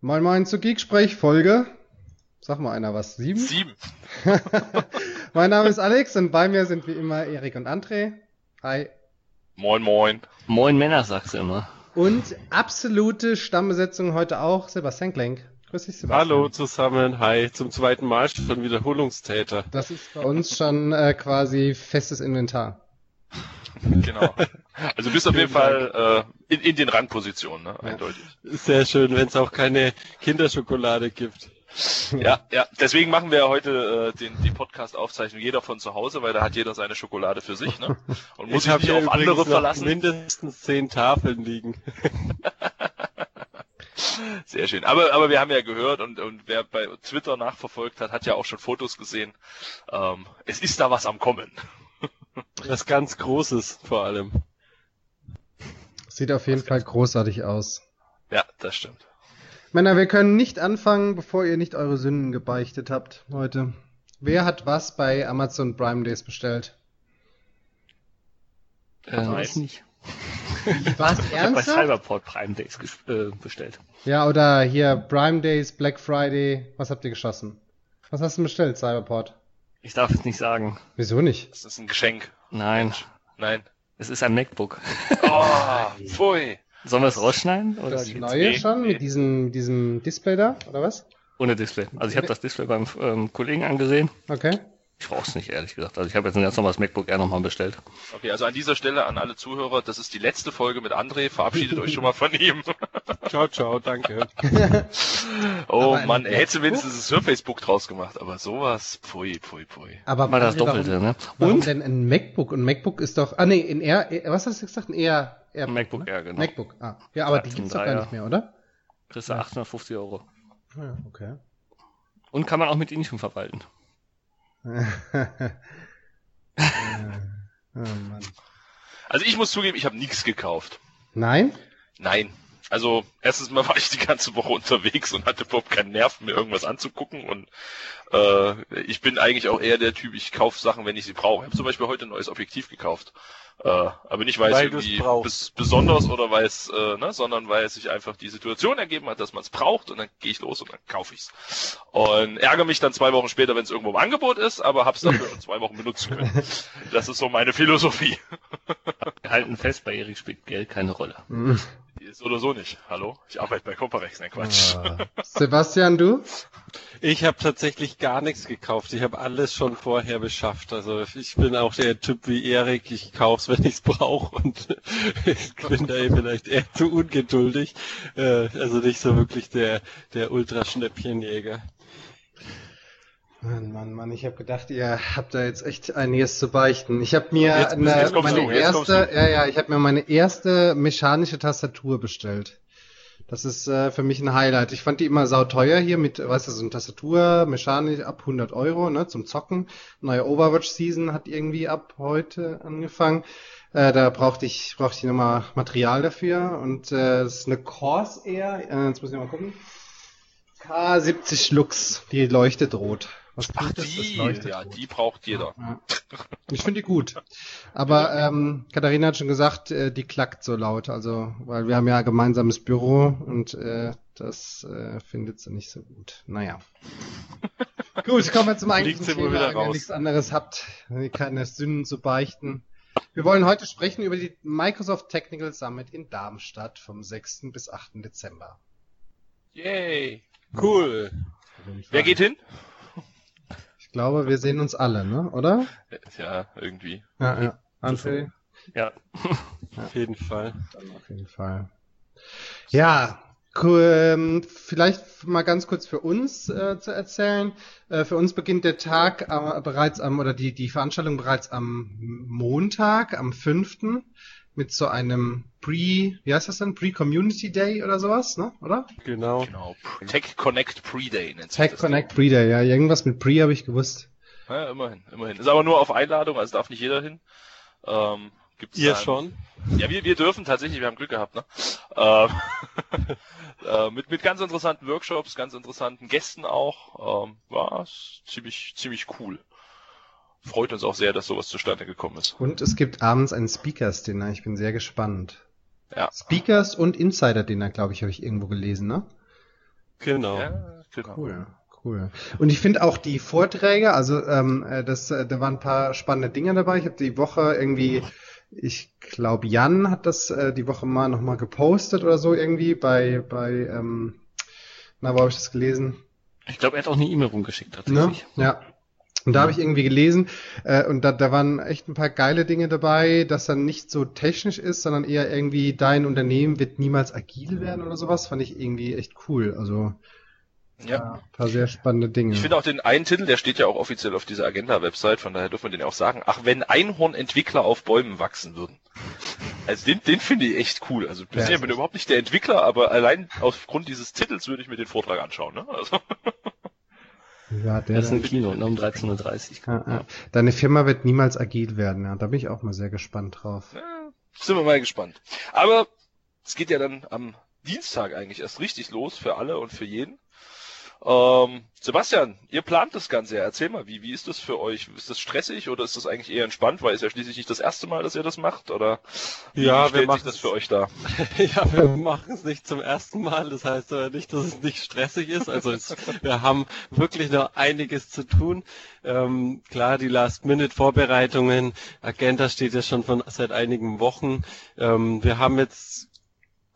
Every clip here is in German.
Moin Moin zu Geeksprech Folge. Sag mal einer was. Sieben? Sieben. mein Name ist Alex und bei mir sind wie immer Erik und André. Hi. Moin Moin. Moin Männer, sagst du immer. Und absolute Stammbesetzung heute auch Sebastian Klenk. Grüß dich, Sebastian. Hallo zusammen, hi. Zum zweiten Mal schon Wiederholungstäter. Das ist bei uns schon äh, quasi festes Inventar. Genau. Also bist auf jeden Fall äh, in, in den Rangpositionen, ne? Ja. eindeutig. Sehr schön, wenn es auch keine Kinderschokolade gibt. Ja, ja. Deswegen machen wir heute äh, den, die Podcast-Aufzeichnung jeder von zu Hause, weil da hat jeder seine Schokolade für sich, ne? Und muss sich hab nicht auf andere verlassen. mindestens zehn Tafeln liegen. Sehr schön. Aber, aber wir haben ja gehört und, und wer bei Twitter nachverfolgt hat, hat ja auch schon Fotos gesehen. Ähm, es ist da was am Kommen. Was ganz Großes vor allem. Sieht auf jeden Fall großartig aus. Ja, das stimmt. Männer, wir können nicht anfangen, bevor ihr nicht eure Sünden gebeichtet habt heute. Wer hat was bei Amazon Prime Days bestellt? Äh, weiß nicht. Was, Ich habe bei ernsthaft? Cyberport Prime Days äh, bestellt. Ja, oder hier Prime Days, Black Friday. Was habt ihr geschossen? Was hast du bestellt, Cyberport? Ich darf es nicht sagen. Wieso nicht? Das ist ein Geschenk. Nein, Nein. es ist ein MacBook. Oh, pfui. Sollen wir es rausschneiden? Oder Das neue Nee, schon nee. mit diesem, diesem Display da, oder was? Ohne Display. Also ich habe das Display beim ähm, Kollegen angesehen. Okay. Ich brauche es nicht, ehrlich gesagt. Also ich habe jetzt ein ganz normales MacBook Air nochmal bestellt. Okay, also an dieser Stelle an alle Zuhörer, das ist die letzte Folge mit André. Verabschiedet euch schon mal von ihm. Ciao, ciao, danke. Oh Aber ein Mann, er hätte zumindest das Surface-Book draus gemacht, aber sowas, pfui, pfui, pui. Aber Mal das warum- Doppelte, ne? Warum Und denn ein MacBook? Und MacBook ist doch, ah nee, in Air, was hast du gesagt? Ein Air, Air ein MacBook Air, genau. MacBook, ah. Ja, aber Ja, die gibt's doch gar nicht mehr, oder? kriegst du 850 Euro. Ja, okay. Und kann man auch mit Intune verwalten. oh. Also ich muss zugeben, ich habe nichts gekauft. Nein? Nein. Also erstens mal war ich die ganze Woche unterwegs und hatte überhaupt keinen Nerv, mir irgendwas anzugucken. Und äh, ich bin eigentlich auch eher der Typ, ich kaufe Sachen, wenn ich sie brauche. Ich habe zum Beispiel heute ein neues Objektiv gekauft. Äh, aber nicht weil, Weil es irgendwie bes besonders oder weil es, äh, ne, sondern weil es sich einfach die Situation ergeben hat, dass man es braucht und dann gehe ich los und dann kaufe ich's. Und ärgere mich dann zwei Wochen später, wenn es irgendwo im Angebot ist, aber hab's dafür schon zwei Wochen benutzen können. Das ist so meine Philosophie. Wir halten fest, bei Erik spielt Geld keine Rolle. Ist oder so nicht. Hallo? Ich arbeite bei Comparex, nein Quatsch. Ah. Sebastian, du? Ich habe tatsächlich gar nichts gekauft. Ich habe alles schon vorher beschafft. Also ich bin auch der Typ wie Erik. Ich kauf's, wenn ich's brauche und ich bin da eh vielleicht eher zu ungeduldig. Äh, also nicht so wirklich der der Ultraschnäppchenjäger. Mann, Mann, Mann, ich habe gedacht, ihr habt da jetzt echt einiges zu beichten. Ich habe mir Jetzt eine, jetzt meine du, erste, ja, ja, ich habe mir meine erste mechanische Tastatur bestellt. Das ist äh, für mich ein Highlight. Ich fand die immer sauteuer hier mit, weißt du, so eine Tastatur, mechanisch ab 100 Euro, ne, zum Zocken. Neue Overwatch-Season hat irgendwie ab heute angefangen. Äh, da brauchte ich, brauchte ich nochmal Material dafür und äh, das ist eine Corsair, äh, jetzt muss ich mal gucken. K70 Lux, die leuchtet rot. Was Ach, tut das? Die, leuchtet ja, rot. die braucht jeder. Ja. Ich finde die gut. Aber ähm, Katharina hat schon gesagt, äh, die klackt so laut. Also, weil wir haben ja ein gemeinsames Büro und äh, das äh, findet sie nicht so gut. Naja. gut, kommen wir zum eigentlichen Thema, wenn ihr nichts anderes habt, keine Sünden zu beichten. Wir wollen heute sprechen über die Microsoft Technical Summit in Darmstadt vom 6. bis 8. Dezember. Yay. Cool. Wer geht hin? Ich glaube, wir sehen uns alle, ne? Oder? Ja, irgendwie. Ja, ja. André? Ja, Auf jeden Fall. Dann auf jeden Fall. Ja, cool, ähm, vielleicht mal ganz kurz für uns äh, zu erzählen. Äh, für uns beginnt der Tag äh, bereits am, oder die, die Veranstaltung bereits am Montag, am 5. mit so einem Pre, wie heißt das denn? Pre-Community Day oder sowas, ne? Oder? Genau. Genau. Tech Connect Pre-Day nennt sich Tech das. Connect Pre-Day, ja. Irgendwas mit Pre habe ich gewusst. Ja, immerhin, immerhin. Ist aber nur auf Einladung, also darf nicht jeder hin. Ähm, gibt's Ihr dann- schon? Ja, wir, wir dürfen tatsächlich, wir haben Glück gehabt, ne? Ähm, äh, mit, mit ganz interessanten Workshops, ganz interessanten Gästen auch. Ähm, war ziemlich, ziemlich cool. Freut uns auch sehr, dass sowas zustande gekommen ist. Und es gibt abends ein Speakers-Dinner. Ich bin sehr gespannt. Ja. Speakers und Insider-Dinner, glaube ich, habe ich irgendwo gelesen, ne? Genau. Ja, genau. Cool, cool. Und ich finde auch die Vorträge, also ähm, äh, das, äh, da waren ein paar spannende Dinge dabei. Ich habe die Woche irgendwie, ich glaube Jan hat das äh, die Woche mal nochmal gepostet oder so irgendwie bei, bei ähm, na, wo habe ich das gelesen? Ich glaube, er hat auch eine E-Mail rumgeschickt Ne? tatsächlich. Ja. Und da habe ich irgendwie gelesen, äh, und da, da waren echt ein paar geile Dinge dabei, dass dann nicht so technisch ist, sondern eher irgendwie dein Unternehmen wird niemals agil werden oder sowas, fand ich irgendwie echt cool. Also Ja. ein paar sehr spannende Dinge. Ich finde auch den einen Titel, der steht ja auch offiziell auf dieser Agenda-Website, von daher dürfen wir den auch sagen. Ach, wenn Einhorn-Entwickler auf Bäumen wachsen würden. Also den, den finde ich echt cool. Also Ja, ich ist bin überhaupt nicht der Entwickler, aber allein aufgrund dieses Titels würde ich mir den Vortrag anschauen. Ne? Also, ja, der, Das ist ein Kino ne, um 13.30 Uhr. ja, ja. Deine Firma wird niemals agil werden, ja. Da bin ich auch mal sehr gespannt drauf. ja, sind wir mal gespannt. Aber es geht ja dann am Dienstag eigentlich erst richtig los für alle und für jeden. Ähm, Sebastian, ihr plant das Ganze ja. Erzähl mal, wie, wie ist das für euch? Ist das stressig oder ist das eigentlich eher entspannt, weil es ja schließlich nicht das erste Mal, dass ihr das macht? Oder wie, Ja, wir sich machen das es- für euch dar? Ja, wir machen es nicht zum ersten Mal. Das heißt aber nicht, dass es nicht stressig ist. Also es, wir haben wirklich noch einiges zu tun. Ähm, klar, die Last-Minute-Vorbereitungen. Agenda steht ja schon von seit einigen Wochen. Ähm, wir haben jetzt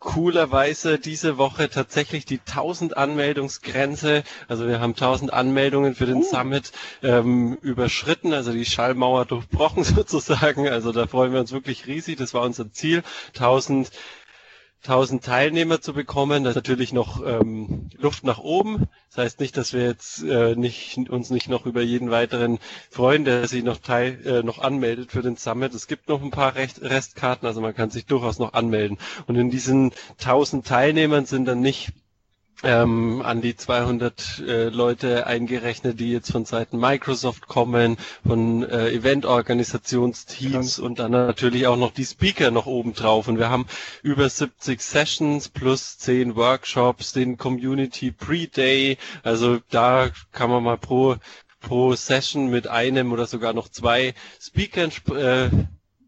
coolerweise diese Woche tatsächlich die 1000 Anmeldungsgrenze. Also wir haben 1000 Anmeldungen für den Summit ähm, überschritten, also die Schallmauer durchbrochen sozusagen. Also da freuen wir uns wirklich riesig. Das war unser Ziel. 1000 1000 Teilnehmer zu bekommen. Da ist natürlich noch ähm, Luft nach oben. Das heißt nicht, dass wir jetzt äh, nicht, uns nicht noch über jeden weiteren freuen, der sich noch teil, äh, noch anmeldet für den Summit. Es gibt noch ein paar Recht, Restkarten, also man kann sich durchaus noch anmelden. Und in diesen 1000 Teilnehmern sind dann nicht ähm, an die 200 äh, Leute eingerechnet, die jetzt von Seiten Microsoft kommen, von äh, Eventorganisationsteams und dann natürlich auch noch die Speaker noch oben drauf. Und wir haben über 70 Sessions plus 10 Workshops, den Community Pre-Day. Also da kann man mal pro pro Session mit einem oder sogar noch zwei Speakern sp- äh,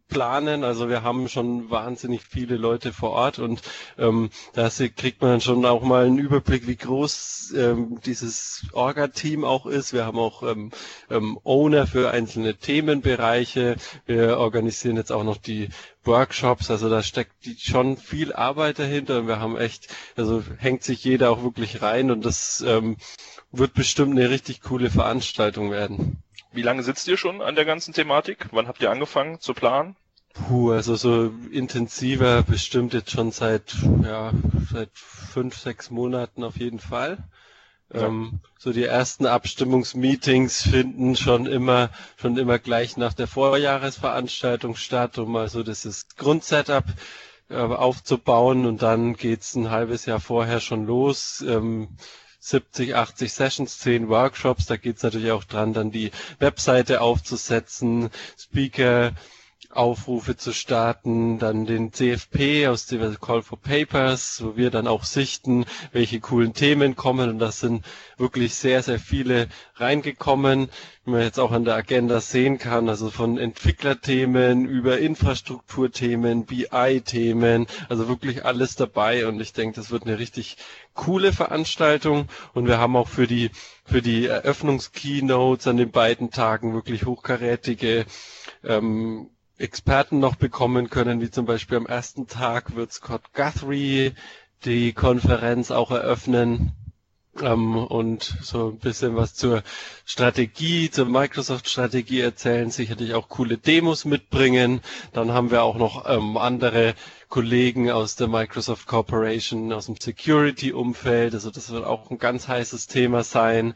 planen. Also wir haben schon wahnsinnig viele Leute vor Ort und ähm, da kriegt man schon auch mal einen Überblick, wie groß ähm, dieses Orga-Team auch ist. Wir haben auch ähm, ähm, Owner für einzelne Themenbereiche. Wir organisieren jetzt auch noch die Workshops, also da steckt die schon viel Arbeit dahinter und wir haben echt, also hängt sich jeder auch wirklich rein und das ähm, wird bestimmt eine richtig coole Veranstaltung werden. Wie lange sitzt ihr schon an der ganzen Thematik? Wann habt ihr angefangen zu planen? Puh, also so intensiver bestimmt jetzt schon seit, ja, seit fünf, sechs Monaten auf jeden Fall. Ja. Ähm, so die ersten Abstimmungsmeetings finden schon immer, schon immer gleich nach der Vorjahresveranstaltung statt, um mal so dieses Grundsetup äh, aufzubauen und dann geht's ein halbes Jahr vorher schon los. Ähm, 70, 80 Sessions, 10 Workshops, da geht's natürlich auch dran, dann die Webseite aufzusetzen, Speaker Aufrufe zu starten, dann den CFP aus dem Call for Papers, wo wir dann auch sichten, welche coolen Themen kommen. Und das sind wirklich sehr, sehr viele reingekommen, wie man jetzt auch an der Agenda sehen kann, also von Entwicklerthemen über Infrastrukturthemen, BI-Themen, also wirklich alles dabei. Und ich denke, das wird eine richtig coole Veranstaltung. Und wir haben auch für die für die Eröffnungskeynotes an den beiden Tagen wirklich hochkarätige ähm, Experten noch bekommen können, wie zum Beispiel am ersten Tag wird Scott Guthrie die Konferenz auch eröffnen ähm, und so ein bisschen was zur Strategie, zur Microsoft-Strategie erzählen, sicherlich auch coole Demos mitbringen. Dann haben wir auch noch ähm, andere Kollegen aus der Microsoft Corporation, aus dem Security-Umfeld. Also das wird auch ein ganz heißes Thema sein.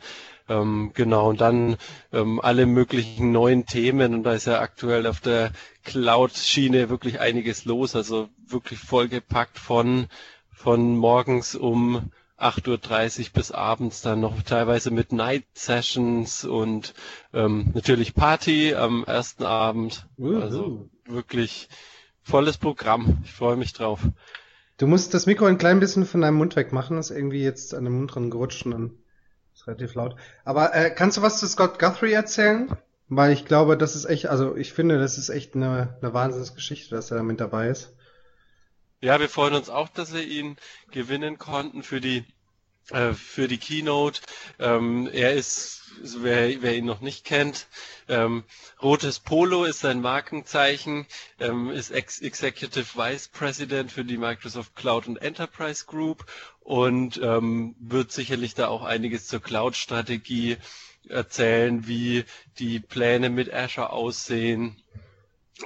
Ähm, genau, und dann ähm, alle möglichen neuen Themen. Und da ist ja aktuell auf der Cloud-Schiene wirklich einiges los. Also wirklich vollgepackt von, von morgens um 8.30 Uhr bis abends dann noch teilweise mit Night Sessions und ähm, natürlich Party am ersten Abend. Also wirklich volles Programm. Ich freue mich drauf. Du musst das Mikro ein klein bisschen von deinem Mund weg machen, ist irgendwie jetzt an dem Mund dran gerutscht und dann relativ laut. Aber äh, kannst du was zu Scott Guthrie erzählen? Weil ich glaube, das ist echt, also ich finde, das ist echt eine, eine Wahnsinnsgeschichte, dass er mit dabei ist. Ja, wir freuen uns auch, dass wir ihn gewinnen konnten für die äh, für die Keynote. Ähm, er ist, wer, wer ihn noch nicht kennt, ähm, rotes Polo ist sein Markenzeichen, ähm, ist Ex Executive Vice President für die Microsoft Cloud und Enterprise Group und ähm, wird sicherlich da auch einiges zur Cloud-Strategie erzählen, wie die Pläne mit Azure aussehen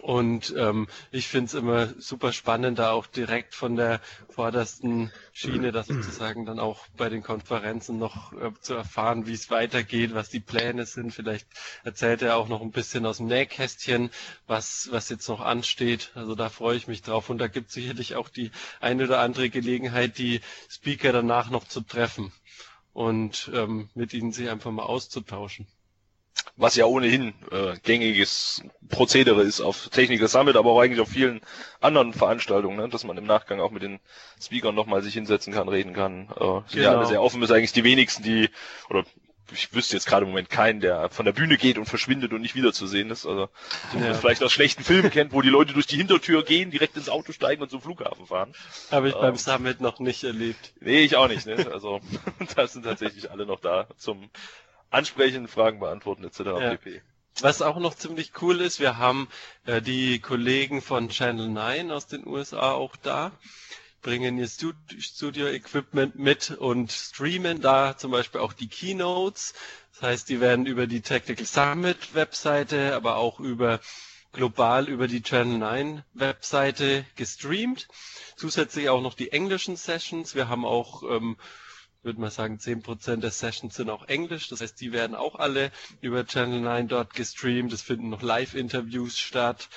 und ähm, ich finde es immer super spannend, da auch direkt von der vordersten Schiene das sozusagen dann auch bei den Konferenzen noch äh, zu erfahren, wie es weitergeht, was die Pläne sind. Vielleicht erzählt er auch noch ein bisschen aus dem Nähkästchen, was, was jetzt noch ansteht. Also da freue ich mich drauf. Und da gibt es sicherlich auch die eine oder andere Gelegenheit, die Speaker danach noch zu treffen und ähm, mit ihnen sich einfach mal auszutauschen was ja ohnehin äh, gängiges Prozedere ist auf Technical Summit, aber auch eigentlich auf vielen anderen Veranstaltungen, ne? dass man im Nachgang auch mit den Speakern nochmal sich hinsetzen kann, reden kann. Äh, sind genau. ja alle sehr offen, ist eigentlich die wenigsten, die, oder ich wüsste jetzt gerade im Moment keinen, der von der Bühne geht und verschwindet und nicht wiederzusehen ist. Also so ja. vielleicht aus schlechten Filmen kennt, wo die Leute durch die Hintertür gehen, direkt ins Auto steigen und zum Flughafen fahren. Habe ich ähm, beim Summit noch nicht erlebt. Nee, ich auch nicht. Ne? Also das sind tatsächlich alle noch da zum ansprechen, Fragen beantworten etc. Ja. pp. Was auch noch ziemlich cool ist, wir haben äh, die Kollegen von Channel 9 aus den USA auch da, bringen ihr Studio-Equipment mit und streamen da zum Beispiel auch die Keynotes. Das heißt, die werden über die Technical Summit Webseite, aber auch über global über die Channel 9 Webseite gestreamt. Zusätzlich auch noch die englischen Sessions. Wir haben auch ähm, würde mal sagen, 10% der Sessions sind auch Englisch. Das heißt, die werden auch alle über Channel 9 dort gestreamt. Es finden noch Live-Interviews statt.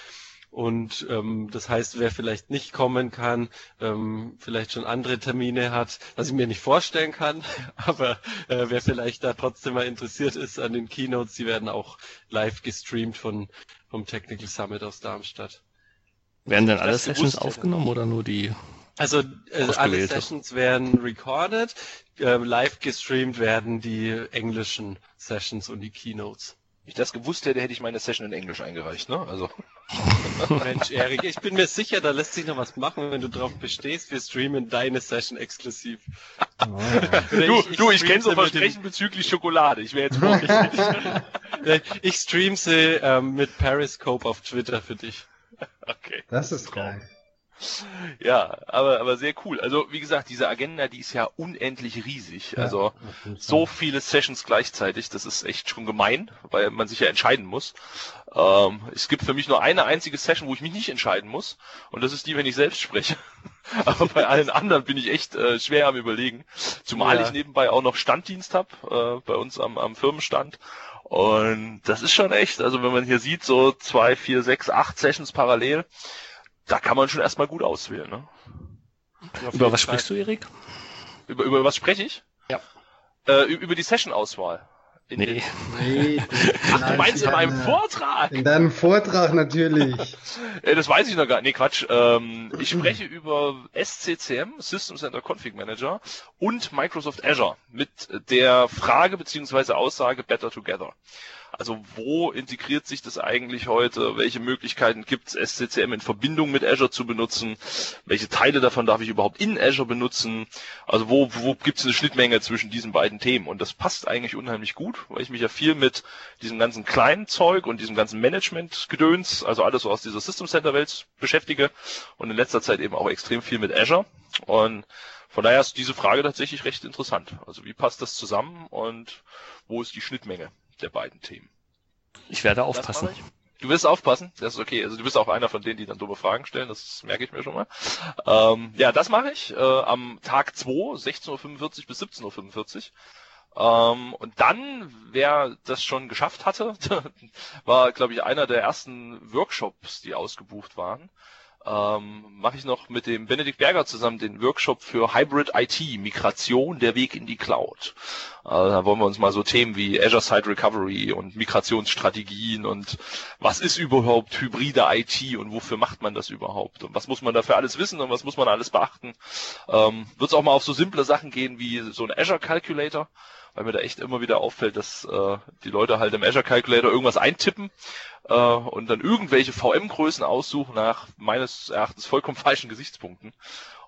Und ähm, das heißt, wer vielleicht nicht kommen kann, ähm, vielleicht schon andere Termine hat, was ich mir nicht vorstellen kann, aber äh, wer vielleicht da trotzdem mal interessiert ist an den Keynotes, die werden auch live gestreamt von vom Technical Summit aus Darmstadt. Werden denn alle Sessions aufgenommen oder nur die also äh, alle Sessions werden recorded, äh, live gestreamt werden die englischen Sessions und die Keynotes. Wenn ich das gewusst hätte, hätte ich meine Session in Englisch eingereicht, ne? Also. Mensch, Erik, ich bin mir sicher, da lässt sich noch was machen, wenn du drauf bestehst. Wir streamen deine Session exklusiv. Oh. du, ich, ich, du, ich kenne so Versprechen bezüglich Schokolade. Ich wäre jetzt vorsichtig. ich stream sie ähm, mit Periscope auf Twitter für dich. Okay. Das ist geil. Ja, aber, aber sehr cool. Also, wie gesagt, diese Agenda, die ist ja unendlich riesig. Ja, also, so viele Sessions gleichzeitig, das ist echt schon gemein, weil man sich ja entscheiden muss. Ähm, es gibt für mich nur eine einzige Session, wo ich mich nicht entscheiden muss. Und das ist die, wenn ich selbst spreche. aber bei allen anderen bin ich echt äh, schwer am überlegen. Zumal ja. ich nebenbei auch noch Standdienst habe, äh, bei uns am, am Firmenstand. Und das ist schon echt, also wenn man hier sieht, so zwei, vier, sechs, acht Sessions parallel, da kann man schon erstmal gut auswählen. Ne? Über was sprichst du, Erik? Über, über was spreche ich? Ja. Äh, über die Session-Auswahl. Nee. nee Ach, du meinst in meinem Vortrag? In deinem Vortrag natürlich. Äh, das weiß ich noch gar nicht. Nee, Quatsch. Ähm, ich spreche über SCCM, System Center Config Manager und Microsoft Azure mit der Frage beziehungsweise Aussage Better Together. Also wo integriert sich das eigentlich heute? Welche Möglichkeiten gibt es, SCCM in Verbindung mit Azure zu benutzen? Welche Teile davon darf ich überhaupt in Azure benutzen? Also wo, wo gibt es eine Schnittmenge zwischen diesen beiden Themen? Und das passt eigentlich unheimlich gut, weil ich mich ja viel mit diesem ganzen kleinen Zeug und diesem ganzen Management-Gedöns, also alles so aus dieser System Center Welt beschäftige und in letzter Zeit eben auch extrem viel mit Azure. Und von daher ist diese Frage tatsächlich recht interessant. Also wie passt das zusammen und wo ist die Schnittmenge? Der beiden Themen. Ich werde aufpassen. Du wirst aufpassen, das ist okay. Also du bist auch einer von denen, die dann dumme Fragen stellen, das merke ich mir schon mal. Ähm, ja, das mache ich äh, am Tag 2, 16.45 Uhr bis 17.45 Uhr. Ähm, und dann, wer das schon geschafft hatte, war, glaube ich, einer der ersten Workshops, die ausgebucht waren ähm, mache ich noch mit dem Benedikt Berger zusammen den Workshop für Hybrid IT, Migration, der Weg in die Cloud. Äh, da wollen wir uns mal so Themen wie Azure Site Recovery und Migrationsstrategien und was ist überhaupt hybride IT und wofür macht man das überhaupt und was muss man dafür alles wissen und was muss man alles beachten. Ähm, Wird es auch mal auf so simple Sachen gehen wie so ein Azure Calculator weil mir da echt immer wieder auffällt, dass äh, die Leute halt im Azure Calculator irgendwas eintippen äh, und dann irgendwelche VM-Größen aussuchen nach meines Erachtens vollkommen falschen Gesichtspunkten.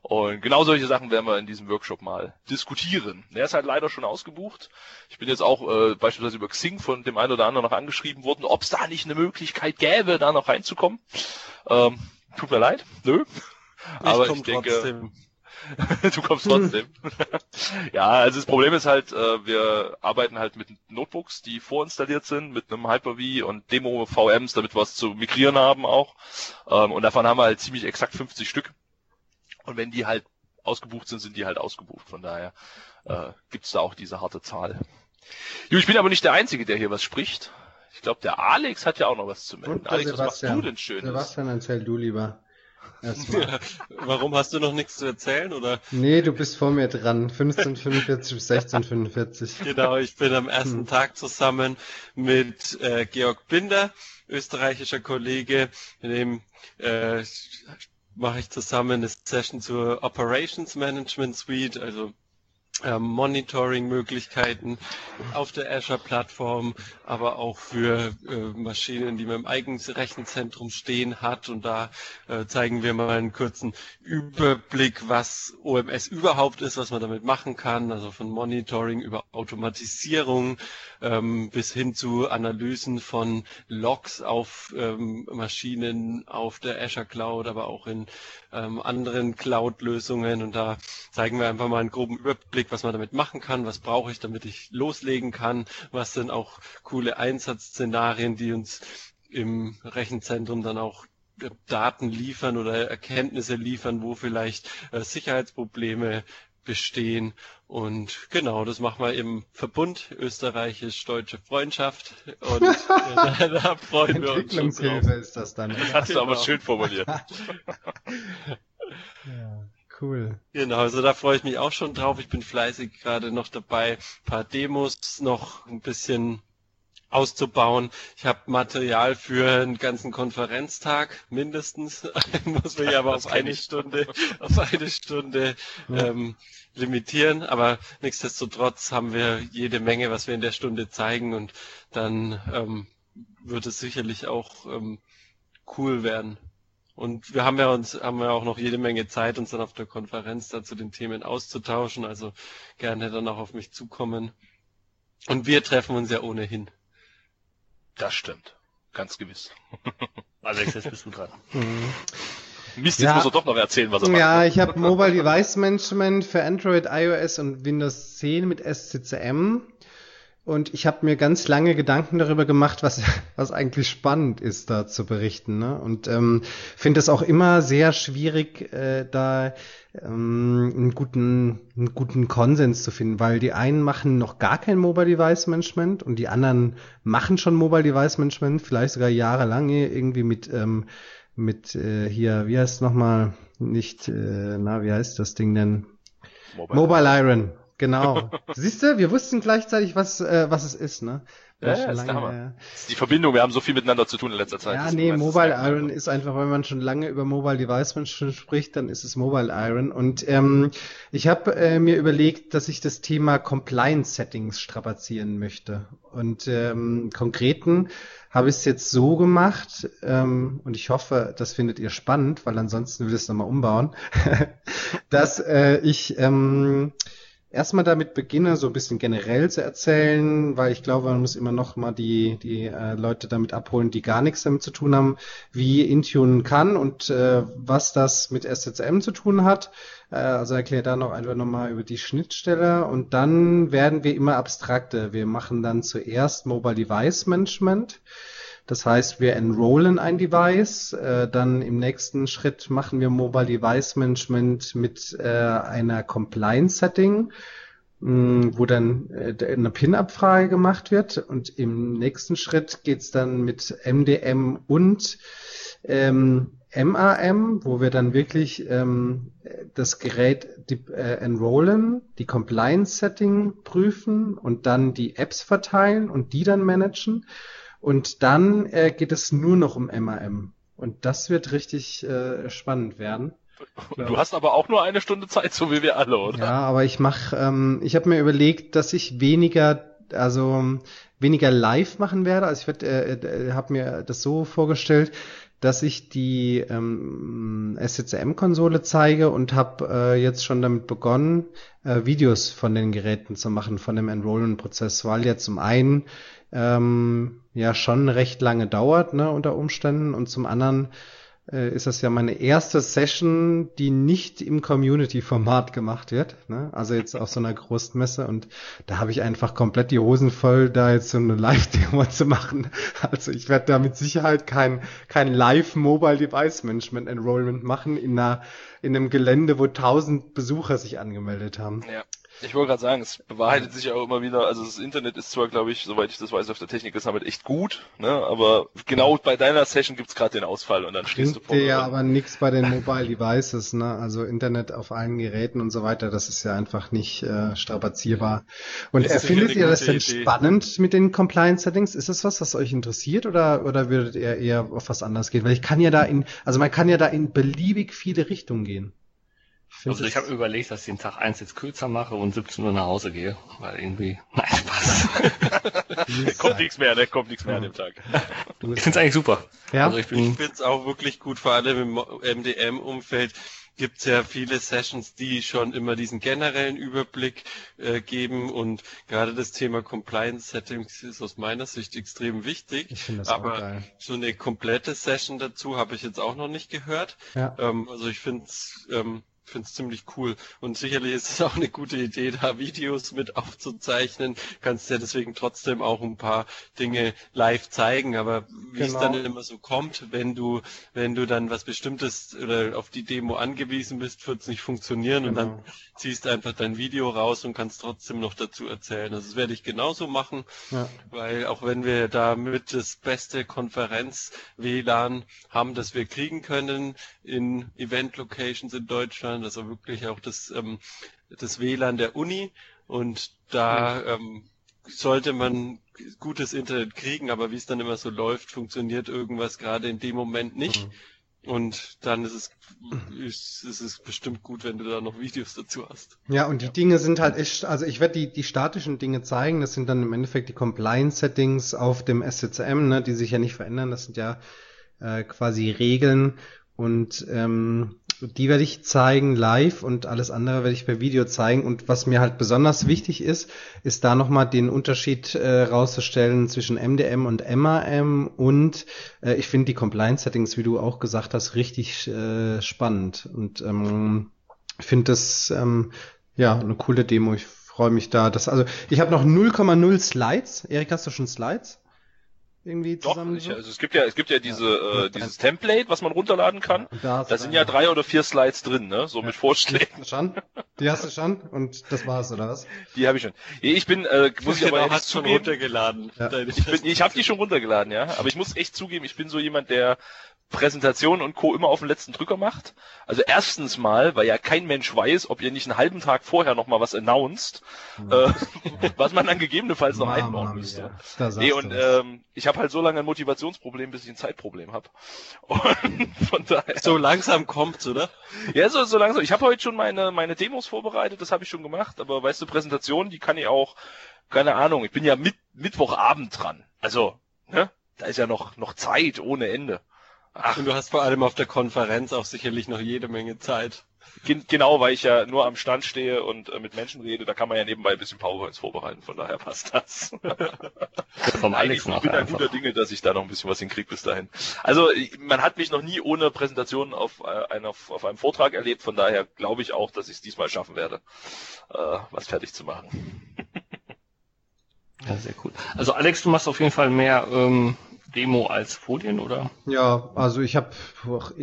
Und genau solche Sachen werden wir in diesem Workshop mal diskutieren. Der ist halt leider schon ausgebucht. Ich bin jetzt auch äh, beispielsweise über Xing von dem einen oder anderen noch angeschrieben worden, ob es da nicht eine Möglichkeit gäbe, da noch reinzukommen. Ähm, tut mir leid, nö. Ich Aber ich denke, trotzdem. du kommst trotzdem. ja, also das Problem ist halt, äh, wir arbeiten halt mit Notebooks, die vorinstalliert sind, mit einem Hyper-V und Demo-VMs, damit wir es zu migrieren haben auch. Ähm, und davon haben wir halt ziemlich exakt 50 Stück. Und wenn die halt ausgebucht sind, sind die halt ausgebucht. Von daher äh, gibt's da auch diese harte Zahl. Jo, ich bin aber nicht der Einzige, der hier was spricht. Ich glaube, der Alex hat ja auch noch was zu melden. Alex, was machst du denn Schönes? Sebastian, erzähl du lieber. Erstmal. Warum hast du noch nichts zu erzählen? Oder Nee, du bist vor mir dran. 1545 bis 1645. genau, ich bin am ersten Hm. Tag zusammen mit äh, Georg Binder, österreichischer Kollege, mit dem äh, mache ich zusammen eine Session zur Operations Management Suite, also ähm, Monitoring-Möglichkeiten auf der Azure-Plattform, aber auch für äh, Maschinen, die man im eigenen Rechenzentrum stehen hat. Und da äh, zeigen wir mal einen kurzen Überblick, was OMS überhaupt ist, was man damit machen kann. Also von Monitoring über Automatisierung ähm, bis hin zu Analysen von Logs auf ähm, Maschinen auf der Azure Cloud, aber auch in ähm, anderen Cloud-Lösungen. Und da zeigen wir einfach mal einen groben Überblick, was man damit machen kann, was brauche ich, damit ich loslegen kann, was sind auch coole Einsatzszenarien, die uns im Rechenzentrum dann auch Daten liefern oder Erkenntnisse liefern, wo vielleicht äh, Sicherheitsprobleme bestehen. Und genau, das machen wir im Verbund österreichisch-deutsche Freundschaft. Und äh, da, da freuen wir uns schon drauf. Entwicklungshilfe ist das dann. Hast du aber Genau. schön formuliert. Ja, cool. Genau, also da freue ich mich auch schon drauf. Ich bin fleißig gerade noch dabei, ein paar Demos noch ein bisschen auszubauen. Ich habe Material für einen ganzen Konferenztag mindestens. Muss mich aber Das auf eine ich. Stunde, auf eine Stunde Ja. ähm, limitieren. Aber nichtsdestotrotz haben wir jede Menge, was wir in der Stunde zeigen und dann ähm, wird es sicherlich auch ähm, cool werden. Und wir haben ja uns, haben ja auch noch jede Menge Zeit, uns dann auf der Konferenz da zu den Themen auszutauschen. Also gerne dann auch auf mich zukommen. Und wir treffen uns ja ohnehin. Das stimmt. Ganz gewiss. Alex, jetzt bist du dran. Mhm. Mist, jetzt Ja. muss er doch noch erzählen, was er macht. Ja, ich habe Mobile Device Management für Android, iOS und Windows 10 mit SCCM. Und ich habe mir ganz lange Gedanken darüber gemacht, was, was eigentlich spannend ist, da zu berichten. Ne? Und ähm, finde es auch immer sehr schwierig, äh, da ähm, einen, guten, einen guten Konsens zu finden, weil die einen machen noch gar kein Mobile Device Management und die anderen machen schon Mobile Device Management, vielleicht sogar jahrelang irgendwie mit ähm, mit äh, hier, wie heißt es nochmal, nicht, äh, na, wie heißt das Ding denn? Mobile Iron, genau. Siehst du, wir wussten gleichzeitig, was, äh, was es ist, ne? Ja, ja, ist lange ist die Verbindung, wir haben so viel miteinander zu tun in letzter Zeit. Ja, Das- nee, ist Mobile einfach- Iron ist einfach, wenn man schon lange über Mobile Device Management spricht, dann ist es Mobile Iron. Und ähm, ich habe äh, mir überlegt, dass ich das Thema Compliance Settings strapazieren möchte. Und ähm, konkreten habe ich es jetzt so gemacht, ähm, und ich hoffe, das findet ihr spannend, weil ansonsten will ich es nochmal umbauen, dass äh, ich ähm, erstmal damit beginne, so ein bisschen generell zu erzählen, weil ich glaube, man muss immer noch mal die, die äh, Leute damit abholen, die gar nichts damit zu tun haben, wie Intune kann und äh, was das mit SCCM zu tun hat. Äh, also erkläre da noch einfach nochmal über die Schnittstelle und dann werden wir immer abstrakter. Wir machen dann zuerst Mobile Device Management. Das heißt, wir enrollen ein Device, äh, dann im nächsten Schritt machen wir Mobile Device Management mit äh, einer Compliance Setting, mh, wo dann äh, eine PIN-Abfrage gemacht wird und im nächsten Schritt geht's dann mit MDM und ähm, MAM, wo wir dann wirklich ähm, das Gerät die, äh, enrollen, die Compliance Setting prüfen und dann die Apps verteilen und die dann managen. Und dann äh, geht es nur noch um MAM. Und das wird richtig äh, spannend werden. Du hast aber auch nur eine Stunde Zeit, so wie wir alle, oder? Ja, aber ich mache, ähm, ich habe mir überlegt, dass ich weniger, also weniger live machen werde. Also ich werde, äh, äh, habe mir das so vorgestellt, dass ich die ähm, SCCM-Konsole zeige und habe äh, jetzt schon damit begonnen, äh, Videos von den Geräten zu machen, von dem Enrollment-Prozess, weil ja zum einen ähm, ja schon recht lange dauert, ne, unter Umständen, und zum anderen äh, ist das ja meine erste Session, die nicht im Community-Format gemacht wird. Ne? Also jetzt auf so einer Großmesse und da habe ich einfach komplett die Hosen voll, da jetzt so eine Live-Demo zu machen. Also ich werde da mit Sicherheit kein, kein Live-Mobile-Device-Management-Enrollment machen in einer in einem Gelände, wo tausend Besucher sich angemeldet haben. Ja. Ich wollte gerade sagen, es bewahrheitet sich auch immer wieder, also das Internet ist zwar, glaube ich, soweit ich das weiß, auf der Technik gesammelt echt gut, ne? aber genau bei deiner Session gibt's gerade den Ausfall und dann stehst du vor. Ja, aber nichts bei den Mobile Devices, ne? also Internet auf allen Geräten und so weiter, das ist ja einfach nicht äh, strapazierbar. Und er findet ihr das denn Idee. spannend mit den Compliance Settings? Ist das was, was euch interessiert oder, oder würdet ihr eher auf was anderes gehen? Weil ich kann ja da in, also man kann ja da in beliebig viele Richtungen gehen. Also ich habe überlegt, dass ich den Tag 1 jetzt kürzer mache und 17 Uhr nach Hause gehe, weil irgendwie, nein, Spaß. kommt nichts mehr, ne? Kommt nichts mehr an dem Tag. Ich finde es eigentlich super. Ja? Also ich, ich finde es auch wirklich gut, vor allem im MDM-Umfeld gibt es ja viele Sessions, die schon immer diesen generellen Überblick äh, geben und gerade das Thema Compliance Settings ist aus meiner Sicht extrem wichtig. Ich das Aber so eine komplette Session dazu habe ich jetzt auch noch nicht gehört. Ja. Ähm, also ich finde es ähm, finde es ziemlich cool. Und sicherlich ist es auch eine gute Idee, da Videos mit aufzuzeichnen. Kannst ja deswegen trotzdem auch ein paar Dinge live zeigen. Aber wie genau. es dann immer so kommt, wenn du, wenn du dann was Bestimmtes oder auf die Demo angewiesen bist, wird es nicht funktionieren. Genau. Und dann genau. ziehst einfach dein Video raus und kannst trotzdem noch dazu erzählen. Also das werde ich genauso machen, ja. weil auch wenn wir damit das beste Konferenz-WLAN haben, das wir kriegen können in Event-Locations in Deutschland, sondern das war wirklich auch das, ähm, das WLAN der Uni und da ähm, sollte man gutes Internet kriegen, aber wie es dann immer so läuft, funktioniert irgendwas gerade in dem Moment nicht. Mhm. Und dann ist es, ist, ist es bestimmt gut, wenn du da noch Videos dazu hast. Ja, und die ja. Dinge sind halt echt, also ich werde die, die statischen Dinge zeigen, das sind dann im Endeffekt die Compliance-Settings auf dem SCCM, ne, die sich ja nicht verändern, das sind ja äh, quasi Regeln und ähm, die werde ich zeigen live und alles andere werde ich per Video zeigen. Und was mir halt besonders wichtig ist, ist da nochmal den Unterschied äh, rauszustellen zwischen MDM und MAM. Und äh, ich finde die Compliance-Settings, wie du auch gesagt hast, richtig äh, spannend. Und ähm, finde das ähm, ja eine coole Demo. Ich freue mich da. Das, also ich habe noch 0,0 Slides. Erik, hast du schon Slides? Irgendwie zusammen? Doch, ich, also es gibt ja, es gibt ja diese, ja. Äh, dieses Template, was man runterladen kann. Ja, da sind ja drei oder vier Slides drin, ne? So ja. mit Vorschlägen. Schon? Die hast du schon? Und das war's, oder was? Die habe ich schon. Ich bin, äh, muss ich aber genau, hast schon runtergeladen. Ja. Ich, bin, ich habe die schon runtergeladen, ja. Aber ich muss echt zugeben, ich bin so jemand, der Präsentation und Co. immer auf den letzten Drücker macht. Also erstens mal, weil ja kein Mensch weiß, ob ihr nicht einen halben Tag vorher noch mal was announced, äh, was man dann gegebenenfalls noch einbauen müsste. Nee, und ähm, ich habe halt so lange ein Motivationsproblem, bis ich ein Zeitproblem habe. von daher. So langsam kommt's, oder? Ja, so, so langsam. Ich habe heute schon meine meine Demos vorbereitet, das habe ich schon gemacht, aber weißt du, Präsentationen, die kann ich auch, keine Ahnung, ich bin ja mit Mittwochabend dran. Also, ne? Da ist ja noch noch Zeit ohne Ende. Ach. Und du hast vor allem auf der Konferenz auch sicherlich noch jede Menge Zeit. Genau, weil ich ja nur am Stand stehe und äh, mit Menschen rede, da kann man ja nebenbei ein bisschen PowerPoints vorbereiten, von daher passt das. Vom Alex ich bin da guter Dinge, dass ich da noch ein bisschen was hinkriege bis dahin. Also man hat mich noch nie ohne Präsentation auf, äh, einer, auf einem Vortrag erlebt, von daher glaube ich auch, dass ich es diesmal schaffen werde, äh, was fertig zu machen. ja, sehr cool. Also Alex, du machst auf jeden Fall mehr ähm, Demo als Folien, oder? Ja, also ich habe,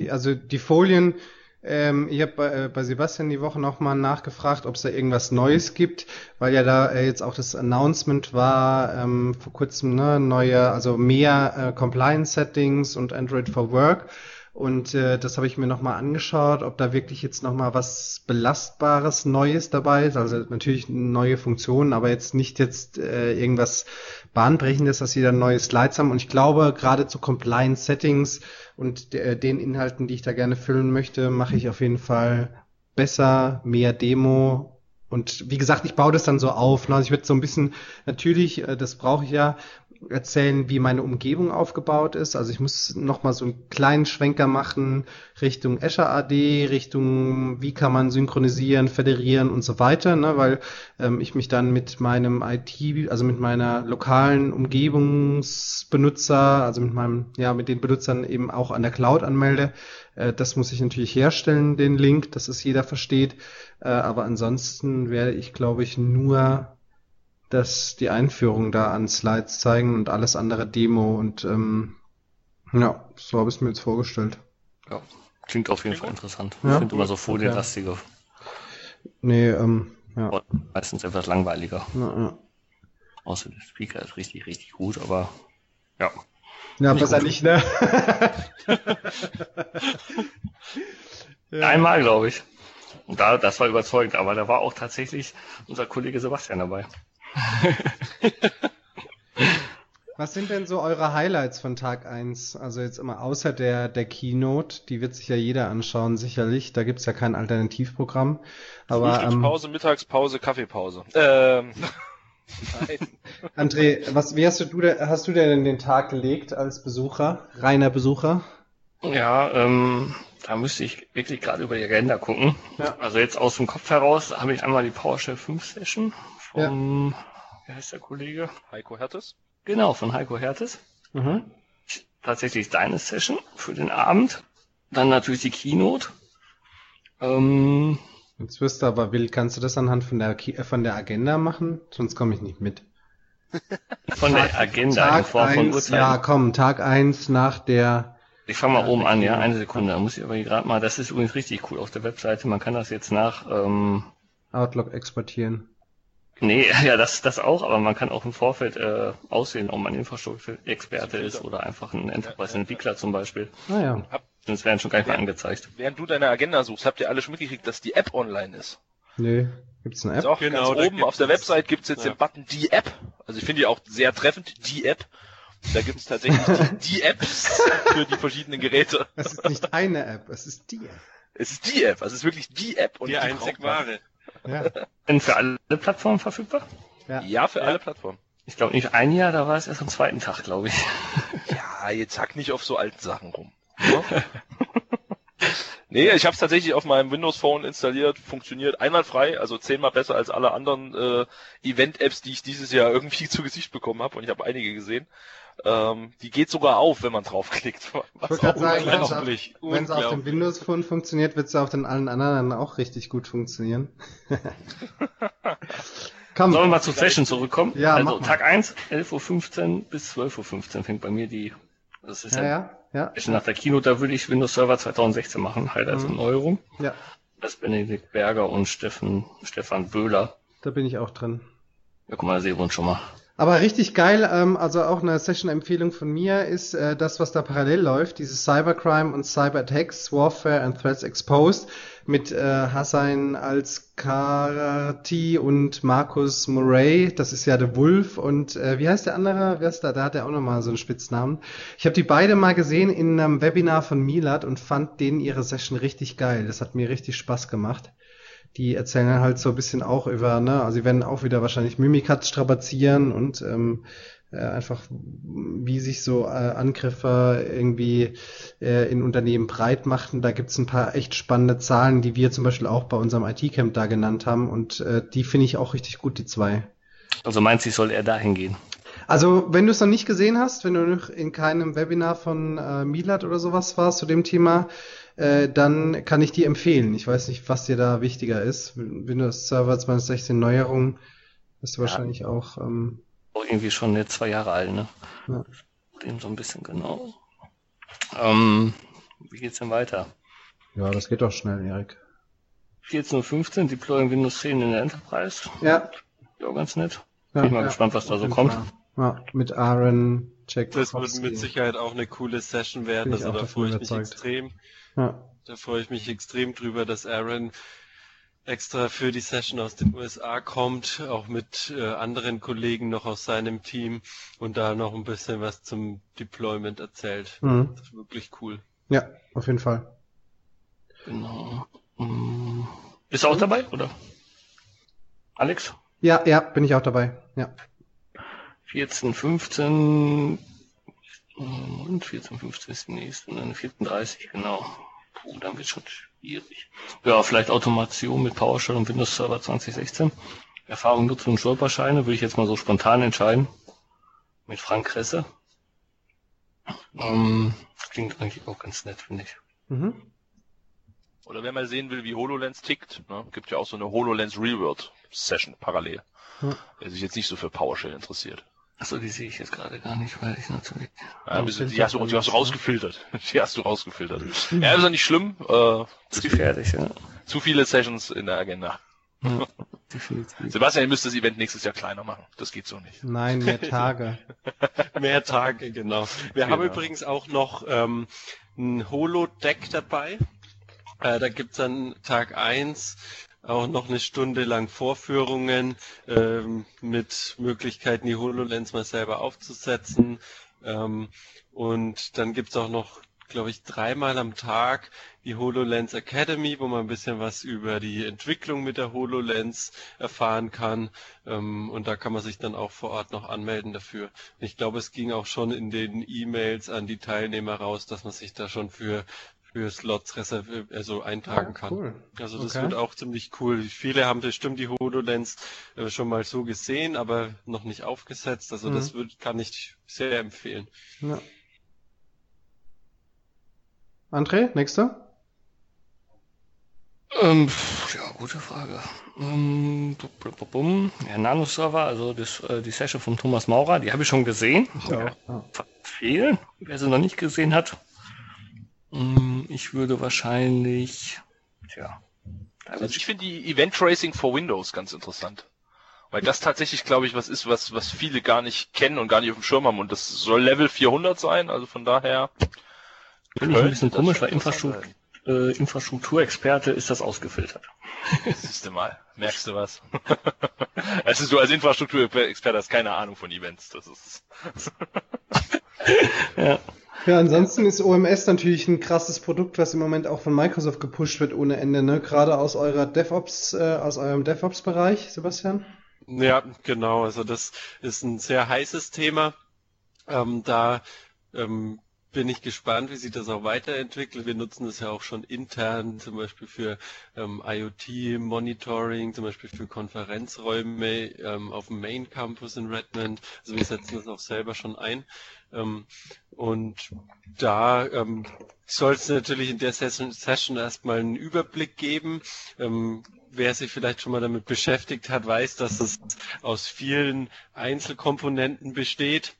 also die Folien, ähm, ich habe bei, äh, bei Sebastian die Woche nochmal nachgefragt, ob es da irgendwas Neues gibt, weil ja da äh, jetzt auch das Announcement war ähm, vor kurzem, ne, neue, also mehr äh, Compliance Settings und Android for Work. Und äh, das habe ich mir nochmal angeschaut, ob da wirklich jetzt nochmal was Belastbares Neues dabei ist. Also natürlich neue Funktionen, aber jetzt nicht jetzt äh, irgendwas Bahnbrechendes, dass sie dann neue Slides haben. Und ich glaube, gerade zu Compliance Settings und de den Inhalten, die ich da gerne füllen möchte, mache ich auf jeden Fall besser, mehr Demo. Und wie gesagt, ich baue das dann so auf. Ne? Also ich werde so ein bisschen, natürlich, äh, das brauche ich ja, erzählen, wie meine Umgebung aufgebaut ist. Also ich muss nochmal so einen kleinen Schwenker machen Richtung Azure AD, Richtung wie kann man synchronisieren, federieren und so weiter, ne? weil ähm, ich mich dann mit meinem IT, also mit meiner lokalen Umgebungsbenutzer, also mit meinem, ja, mit den Benutzern eben auch an der Cloud anmelde. Äh, das muss ich natürlich herstellen, den Link, dass es jeder versteht. Äh, aber ansonsten werde ich, glaube ich, nur das die Einführung da an Slides zeigen und alles andere Demo und ähm, ja, so habe ich es mir jetzt vorgestellt. Ja, klingt auf jeden Fall interessant. Ja. Ich finde immer so folienlastige. Nee, ähm, ja. aber Meistens etwas langweiliger. Ja, ja. Außer der Speaker ist richtig, richtig gut, aber ja. ja Nicht besser gut. nicht, ne? Einmal, glaube ich. Und da, das war überzeugend, aber da war auch tatsächlich unser Kollege Sebastian dabei. Was sind denn so eure Highlights von Tag 1? Also jetzt immer außer der, der Keynote, die wird sich ja jeder anschauen, sicherlich. Da gibt's ja kein Alternativprogramm. Aber ähm, Frühstückspause, Mittagspause, Kaffeepause. Ähm, nein. André, was, wie hast du, da- hast du denn den Tag gelegt als Besucher, reiner Besucher? Ja, ähm, da müsste ich wirklich gerade über die Agenda gucken. Ja. Also jetzt aus dem Kopf heraus habe ich einmal die PowerShell 5 Session vom, wie heißt der Kollege? Heiko Hertes. Genau, von Heiko Hertes. Mhm. Tatsächlich deine Session für den Abend. Dann natürlich die Keynote. Ähm, Jetzt wirst du aber wild. Kannst du das anhand von der, von der Agenda machen? Sonst komme ich nicht mit. von der Agenda in Tag Form von 1, Uhrzeiten. ja komm, Tag 1 nach der, Ich fange mal Ja, oben an, ja, eine Sekunde. Da muss ich aber gerade mal, das ist übrigens richtig cool auf der Webseite. Man kann das jetzt nach, ähm, Outlook exportieren. Nee, ja, das, das auch, aber man kann auch im Vorfeld äh, auswählen, ob man Infrastrukturexperte ist oder einfach ein Enterprise-Entwickler zum Beispiel. Ah ja. Das werden schon gar nicht mehr angezeigt. Während du deine Agenda suchst, habt ihr alle schon mitgekriegt, dass die App online ist. Nö. Gibt's eine Ist App? auch Genau, ganz da oben auf der Website gibt's jetzt ja. den Button die App. Also ich finde die auch sehr treffend, die App. Da gibt's tatsächlich die, die Apps für die verschiedenen Geräte. Es ist nicht eine App, es ist die App. Es ist die App, also es ist wirklich die App und Die einzig braucht man. wahre. Ja. Denn für alle Plattformen verfügbar? Ja. Ja, für Ja. alle Plattformen. Ich glaube nicht ein Jahr, da war es erst am zweiten Tag, glaube ich. Ja, jetzt hack nicht auf so alten Sachen rum. Ne? nee, ich habe es tatsächlich auf meinem Windows Phone installiert, funktioniert einwandfrei, also zehnmal besser als alle anderen äh, Event-Apps, die ich dieses Jahr irgendwie zu Gesicht bekommen habe und ich habe einige gesehen. Ähm, die geht sogar auf, wenn man draufklickt. Ich Was auch sagen, wenn es auf, dem. Windows Phone funktioniert, wird es auf den allen anderen dann auch richtig gut funktionieren. Komm, Sollen wir mal zur Session zurückkommen? Ja, also mach mal. Tag 1, 11.15 Uhr bis 12.15 Uhr fängt bei mir die, das ist ja, ja, ja, Session nach der Keynote, da würde ich Windows Server 2016 machen, halt als Mhm. Neuerung. ja, Das ist Benedikt Berger und Steffen, Stefan Böhler. da bin ich auch drin. Ja, guck mal, da sehen wir uns schon mal. Aber richtig geil, ähm, also auch eine Session-Empfehlung von mir ist äh, das, was da parallel läuft, dieses Cybercrime und Cyberattacks, Warfare and Threats Exposed mit äh, Hassan Al-Karati und Markus Murray, das ist ja der Wolf und äh, wie heißt der andere? Wer ist da? Da hat er auch nochmal so einen Spitznamen. Ich habe die beide mal gesehen in einem Webinar von Milat und fand denen ihre Session richtig geil. Das hat mir richtig Spaß gemacht die erzählen dann halt so ein bisschen auch über, ne, also sie werden auch wieder wahrscheinlich Mimikatz strapazieren und ähm, äh, einfach, wie sich so äh, Angriffe irgendwie äh, in Unternehmen breit machten. Da gibt's ein paar echt spannende Zahlen, die wir zum Beispiel auch bei unserem IT-Camp da genannt haben und äh, die finde ich auch richtig gut, die zwei. Also meinst du, soll er dahin gehen? Also, wenn du es noch nicht gesehen hast, wenn du noch in keinem Webinar von äh, Milat oder sowas warst zu dem Thema, äh, dann kann ich dir empfehlen. Ich weiß nicht, was dir da wichtiger ist. Windows Server 2016 Neuerung ist wahrscheinlich auch. Ähm, Auch irgendwie schon jetzt zwei Jahre alt, ne? Ja. Dem so ein bisschen genau. Ähm, wie geht's denn weiter? ja, das geht doch schnell, Erik. 14.15 Deploying Windows 10 in der Enterprise. Ja. Ja, ganz nett. ja Bin ich mal ja, gespannt, was da so kommt. Ja, mit Aaron, Jack. Das wird mit Sicherheit auch eine coole Session werden. Also auch da freue ich mich überzeugt. extrem. Ja. Da freue ich mich extrem drüber, dass Aaron extra für die Session aus den USA kommt, auch mit äh, anderen Kollegen noch aus seinem Team und da noch ein bisschen was zum Deployment erzählt. Mhm. Das ist wirklich cool. ja, auf jeden Fall. Genau. Mm. Bist du auch dabei, oder? Alex? Ja, ja, bin ich auch dabei. Ja. 14, 15 und 14, 15 ist die nächste, dann 34, genau. Puh, dann wird schon schwierig. Ja, vielleicht Automation mit PowerShell und Windows Server 2016. Erfahrung nutzen und Stolperscheine würde ich jetzt mal so spontan entscheiden. Mit Frank Kresse. Ähm, klingt eigentlich auch ganz nett, finde ich. Mhm. Oder wenn man sehen will, wie HoloLens tickt, ne, gibt ja auch so eine HoloLens Real World Session parallel. Hm. Wer sich jetzt nicht so für PowerShell interessiert. Achso, die sehe ich jetzt gerade gar nicht, weil ich natürlich. Ja, die, die, hast du, die hast du rausgefiltert. Die hast du rausgefiltert. Ja, ist ja nicht schlimm. Äh, zu gefährlich, ja. Zu viele Sessions in der Agenda. Ja, Sebastian, ihr müsst das Event nächstes Jahr kleiner machen. Das geht so nicht. Nein, mehr Tage. mehr Tage, genau. Wir genau. haben übrigens auch noch ähm, ein Holo-Deck dabei. Äh, da gibt's dann Tag eins auch noch eine Stunde lang Vorführungen ähm, mit Möglichkeiten, die HoloLens mal selber aufzusetzen. Ähm, und dann gibt's auch noch, glaube ich, dreimal am Tag die HoloLens Academy, wo man ein bisschen was über die Entwicklung mit der HoloLens erfahren kann. Ähm, und da kann man sich dann auch vor Ort noch anmelden dafür. Ich glaube, es ging auch schon in den E-Mails an die Teilnehmer raus, dass man sich da schon für für Slots reservieren, also eintragen ah, kann. Cool. Also das okay. wird auch ziemlich cool. Viele haben bestimmt die HoloLens äh, schon mal so gesehen, aber noch nicht aufgesetzt. Also mhm. das wird, kann ich sehr empfehlen. Ja. André, nächster? Ähm, ja, gute Frage. Ähm, ja, Nano-Server, also das, äh, die Session von Thomas Maurer, die habe ich schon gesehen. Ich auch. Ja. Fehlen. Wer sie noch nicht gesehen hat, Ich würde wahrscheinlich, tja. Also ich finde die Event Tracing for Windows ganz interessant. Weil das tatsächlich, glaube ich, was ist, was, was viele gar nicht kennen und gar nicht auf dem Schirm haben. Und das soll Level 400 sein, also von daher. Finde ich ein bisschen komisch, weil Infrastruktur, äh, Infrastrukturexperte ist das ausgefiltert. Siehst du mal, merkst du was? also du als Infrastrukturexperte hast keine Ahnung von Events, das ist. ja. Ja, ansonsten ist OMS natürlich ein krasses Produkt, was im Moment auch von Microsoft gepusht wird ohne Ende, ne? Gerade aus eurer DevOps, äh, aus eurem DevOps-Bereich, Sebastian. Ja, genau. Also das ist ein sehr heißes Thema. Ähm, da ähm, bin ich gespannt, wie sich das auch weiterentwickelt. Wir nutzen das ja auch schon intern, zum Beispiel für ähm, IoT-Monitoring, zum Beispiel für Konferenzräume ähm, auf dem Main Campus in Redmond. Also wir setzen das auch selber schon ein. Ähm, und da ähm, soll es natürlich in der Session, Session erstmal einen Überblick geben. Ähm, wer sich vielleicht schon mal damit beschäftigt hat, weiß, dass es aus vielen Einzelkomponenten besteht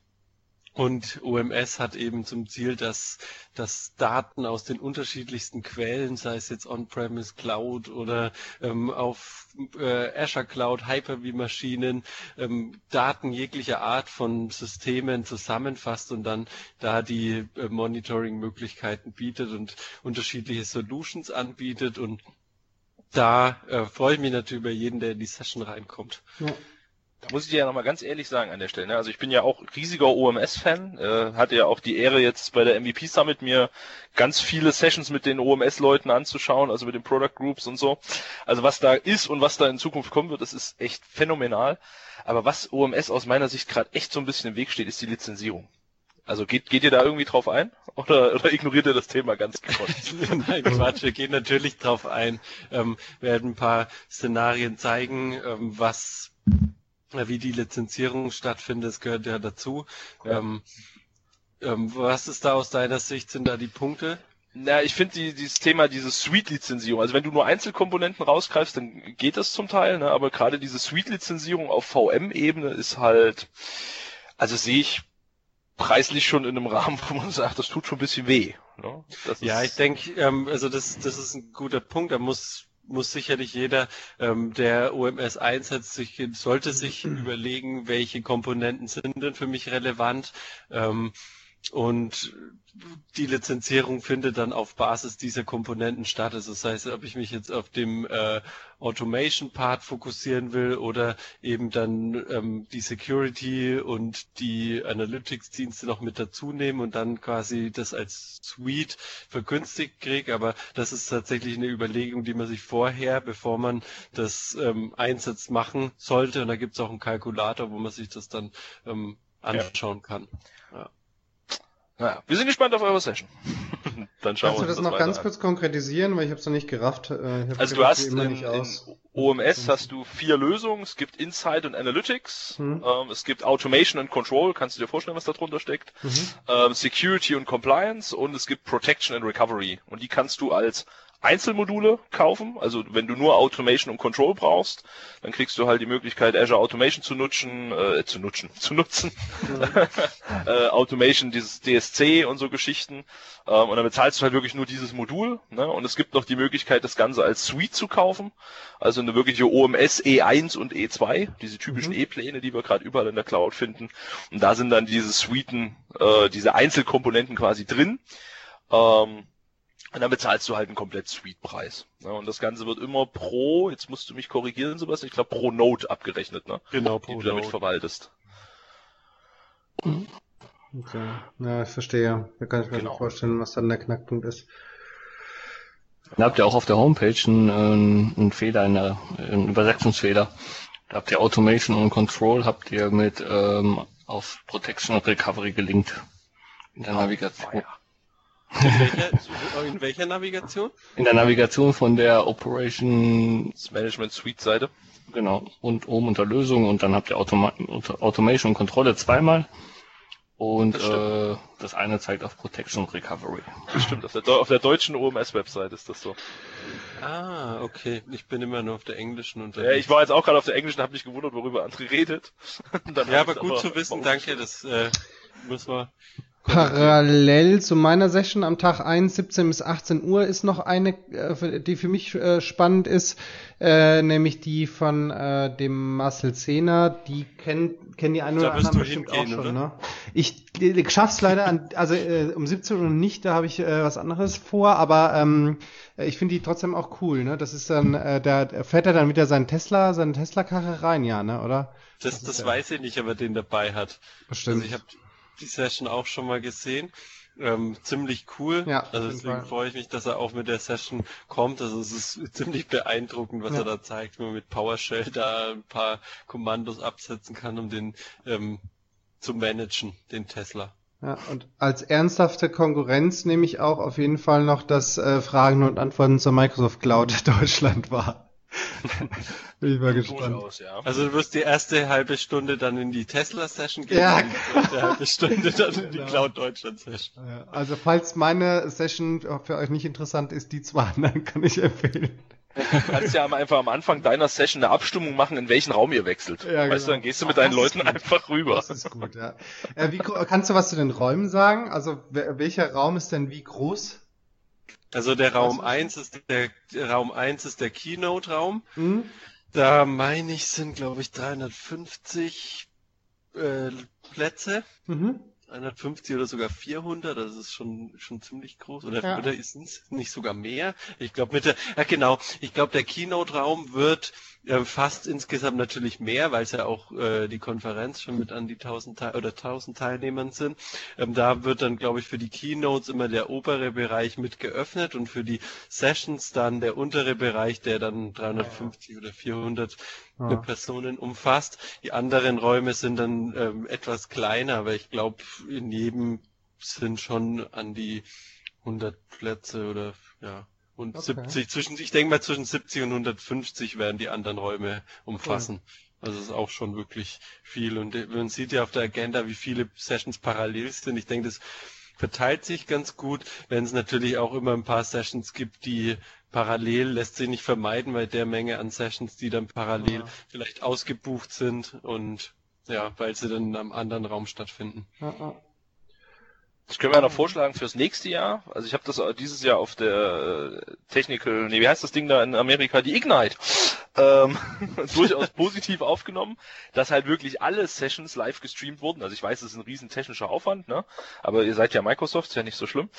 und OMS hat eben zum Ziel, dass, dass Daten aus den unterschiedlichsten Quellen, sei es jetzt On-Premise Cloud oder ähm, auf äh, Azure Cloud, Hyper-V-Maschinen, ähm, Daten jeglicher Art von Systemen zusammenfasst und dann da die äh, Monitoring-Möglichkeiten bietet und unterschiedliche Solutions anbietet. Und da äh, freue ich mich natürlich über jeden, der in die Session reinkommt. Ja. Da muss ich dir ja nochmal ganz ehrlich sagen an der Stelle. Ne? Also ich bin ja auch riesiger OMS-Fan, äh, hatte ja auch die Ehre jetzt bei der MVP Summit mir ganz viele Sessions mit den OMS-Leuten anzuschauen, also mit den Product Groups und so. Also was da ist und was da in Zukunft kommen wird, das ist echt phänomenal. Aber was OMS aus meiner Sicht gerade echt so ein bisschen im Weg steht, ist die Lizenzierung. Also geht, geht ihr da irgendwie drauf ein? Oder, oder ignoriert ihr das Thema ganz gekonnt? Nein, Quatsch, wir gehen natürlich drauf ein, ähm, werden ein paar Szenarien zeigen, ähm, was wie die Lizenzierung stattfindet, das gehört ja dazu. Ähm, ähm, was ist da aus deiner Sicht, sind da die Punkte? Na, ich finde die, dieses Thema, diese Suite-Lizenzierung, also wenn du nur Einzelkomponenten rausgreifst, dann geht das zum Teil, ne? aber gerade diese Suite-Lizenzierung auf VM-Ebene ist halt, also sehe ich preislich schon in einem Rahmen, wo man sagt, das tut schon ein bisschen weh. Ne? ja, ich denke, ähm, also das, das ist ein guter Punkt, da muss muss sicherlich jeder, ähm, der OMS einsetzt, sich, sollte sich überlegen, welche Komponenten sind denn für mich relevant. Ähm, und die Lizenzierung findet dann auf Basis dieser Komponenten statt. Also das heißt, ob ich mich jetzt auf dem äh, Automation-Part fokussieren will oder eben dann ähm, die Security und die Analytics-Dienste noch mit dazu nehmen und dann quasi das als Suite vergünstigt kriege. Aber das ist tatsächlich eine Überlegung, die man sich vorher, bevor man das ähm, einsetzt, machen sollte. Und da gibt es auch einen Kalkulator, wo man sich das dann ähm, anschauen kann. Naja, wir sind gespannt auf eure Session. Dann schauen Kannst du wir uns das noch weiter ganz an. kurz konkretisieren, weil ich habe es noch nicht gerafft. Äh, Also du hast in, in. OMS hast du vier Lösungen. Es gibt Insight und Analytics. Mhm. Ähm, es gibt Automation und Control. Kannst du dir vorstellen, was da drunter steckt? Mhm. Ähm, Security und Compliance und es gibt Protection and Recovery. Und die kannst du als Einzelmodule kaufen. Also wenn du nur Automation und Control brauchst, dann kriegst du halt die Möglichkeit, Azure Automation zu nutzen, äh, zu nutzen, zu nutzen. äh, Automation, dieses DSC und so Geschichten. Ähm, und dann bezahlst du halt wirklich nur dieses Modul. Ne? Und es gibt noch die Möglichkeit, das Ganze als Suite zu kaufen. Also eine wirkliche OMS E1 und E2, diese typischen Mhm. E-Pläne, die wir gerade überall in der Cloud finden. Und da sind dann diese Suiten, äh, diese Einzelkomponenten quasi drin. Ähm, und dann bezahlst du halt einen komplett Suite-Preis. Ne? Und das Ganze wird immer pro, jetzt musst du mich korrigieren, Sebastian, ich glaube pro Note abgerechnet, ne? Genau, die pro du damit Node. verwaltest. Okay. Ja, ich verstehe. Da kann ich mir Genau. vorstellen, was dann der Knackpunkt ist. Dann habt ihr auch auf der Homepage einen, einen, einen Fehler, eine, einen Übersetzungsfehler. Da habt ihr Automation und Control, habt ihr mit ähm, auf Protection und Recovery gelinkt. In der Navigation. In welcher, in welcher Navigation? In der Navigation von der Operation, Das Management Suite-Seite. genau, und oben unter Lösung und dann habt ihr Automa Automation und Kontrolle zweimal. Und Das äh, das eine zeigt auf Protection und Recovery. Das stimmt, auf der, auf der deutschen OMS-Website ist das so. Ah, okay. Ich bin immer nur auf der englischen Ja, unterwegs. ich war jetzt auch gerade auf der englischen, habe mich gewundert, worüber André redet. Dann ja, aber gut zu wissen, danke. Das äh, müssen wir. Parallel zu meiner Session am Tag 1, 17 bis 18 Uhr ist noch eine, äh, die für mich äh, spannend ist, äh, nämlich die von dem Marcel Zehner. Die kennen kennen die einen oder anderen bestimmt auch schon. oder? Ne? Ich, ich schaff's leider an, also äh, um 17 Uhr nicht, da habe ich äh, was anderes vor, aber ähm, ich finde die trotzdem auch cool. Ne? Das ist dann, äh, da fährt er dann wieder seinen Tesla, seine Tesla-Karre rein, ja, ne, oder? Das, das ja- weiß ich nicht, aber den dabei hat. Bestimmt. Also die Session auch schon mal gesehen. Ähm, ziemlich cool. Ja, also deswegen freue ich mich, dass er auch mit der Session kommt. Also es ist ziemlich beeindruckend, was Ja. er da zeigt, wie man mit PowerShell da ein paar Kommandos absetzen kann, um den ähm, zu managen, den Tesla. Ja, und als ernsthafte Konkurrenz nehme ich auch auf jeden Fall noch, dass äh, Fragen und Antworten zur Microsoft Cloud Deutschland war. Bin ich mal gespannt. Durchaus, ja. Also du wirst die erste halbe Stunde dann in die Tesla-Session gehen Ja. und die zweite halbe Stunde dann in die Genau. Cloud Deutschland-Session. Also falls meine Session für euch nicht interessant ist, die zwei anderen kann ich empfehlen. Du kannst ja einfach am Anfang deiner Session eine Abstimmung machen, in welchen Raum ihr wechselt. Ja, weißt du, genau. dann gehst du mit deinen Leuten gut. einfach rüber. Das ist gut, ja. Äh, wie, kannst du was zu den Räumen sagen? Also welcher Raum ist denn wie groß? Also der Raum Was? 1 ist der, der Raum 1 ist der Keynote-Raum. Hm? Da meine ich, sind glaube ich 350 äh, Plätze. Mhm. 350 oder sogar 400, das ist schon schon ziemlich groß. Oder, Ja. oder ist es nicht sogar mehr? Ich glaube mit der, ja genau, ich glaube der Keynote-Raum wird äh, fast insgesamt natürlich mehr, weil es ja auch äh, die Konferenz schon mit an die 1000 Teil oder 1000 Teilnehmern sind. Ähm, da wird dann glaube ich für die Keynotes immer der obere Bereich mit geöffnet und für die Sessions dann der untere Bereich, der dann 350 oder 400 Ah. äh, Personen umfasst. Die anderen Räume sind dann ähm, etwas kleiner, aber ich glaube, in jedem sind schon an die 100 Plätze oder ja und Okay. 70 zwischen ich denke mal zwischen 70 und 150 werden die anderen Räume umfassen. Also es ist auch schon wirklich viel und äh, man sieht ja auf der Agenda, wie viele Sessions parallel sind. Ich denke, das verteilt sich ganz gut, wenn es natürlich auch immer ein paar Sessions gibt, die parallel lässt sich nicht vermeiden bei der Menge an Sessions, die dann parallel Ja. vielleicht ausgebucht sind und ja, weil sie dann einem anderen Raum stattfinden. Ja. Das können wir ja noch vorschlagen fürs nächste Jahr. Also ich habe das dieses Jahr auf der äh, Technical, nee, wie heißt das Ding da in Amerika? Die Ignite. Ähm, durchaus positiv aufgenommen, dass halt wirklich alle Sessions live gestreamt wurden. Also ich weiß, es ist ein riesen technischer Aufwand, ne? Aber ihr seid ja Microsoft, ist ja nicht so schlimm.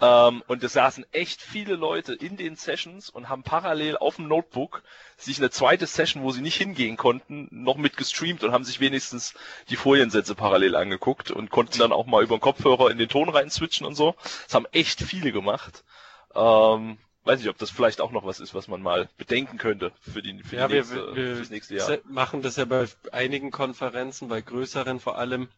Ähm, und es saßen echt viele Leute in den Sessions und haben parallel auf dem Notebook sich eine zweite Session, wo sie nicht hingehen konnten, noch mit gestreamt und haben sich wenigstens die Foliensätze parallel angeguckt und konnten dann auch mal über den Kopfhörer in den Ton rein switchen und so. Das haben echt viele gemacht. Ähm, weiß nicht, ob das vielleicht auch noch was ist, was man mal bedenken könnte für, die, für, Ja, die wir, nächste, wir, fürs nächste Jahr. se- machen das ja bei einigen Konferenzen, bei größeren vor allem,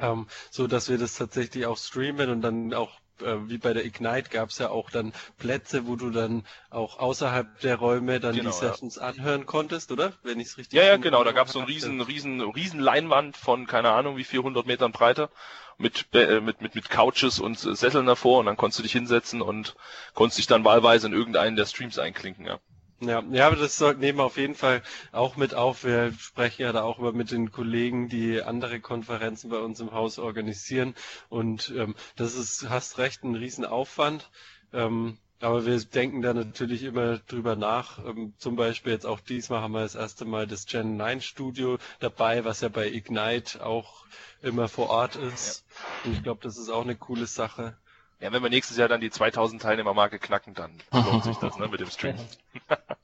ähm, so dass wir das tatsächlich auch streamen und dann auch äh, wie bei der Ignite gab es ja auch dann Plätze, wo du dann auch außerhalb der Räume dann Genau, die Sessions anhören konntest, oder? Wenn ich es richtig Ja, ja, genau. Da gab es so einen riesen, riesen, riesen Leinwand von keine Ahnung wie 400 Metern Breite mit äh, mit mit mit Couches und Sesseln davor und dann konntest du dich hinsetzen und konntest dich dann wahlweise in irgendeinen der Streams einklinken. Ja. Ja, ja, aber das sollten nehmen wir auf jeden Fall auch mit auf. Wir sprechen ja da auch über mit den Kollegen, die andere Konferenzen bei uns im Haus organisieren. Und ähm, das ist, hast recht, ein Riesenaufwand. Ähm, aber wir denken da natürlich immer drüber nach. Ähm, zum Beispiel jetzt auch diesmal haben wir das erste Mal das Gen 9 Studio dabei, was ja bei Ignite auch immer vor Ort ist. Und ich glaube, das ist auch eine coole Sache. Ja, wenn wir nächstes Jahr dann die 2000 Teilnehmermarke knacken, dann lohnt sich das ne, mit dem Stream.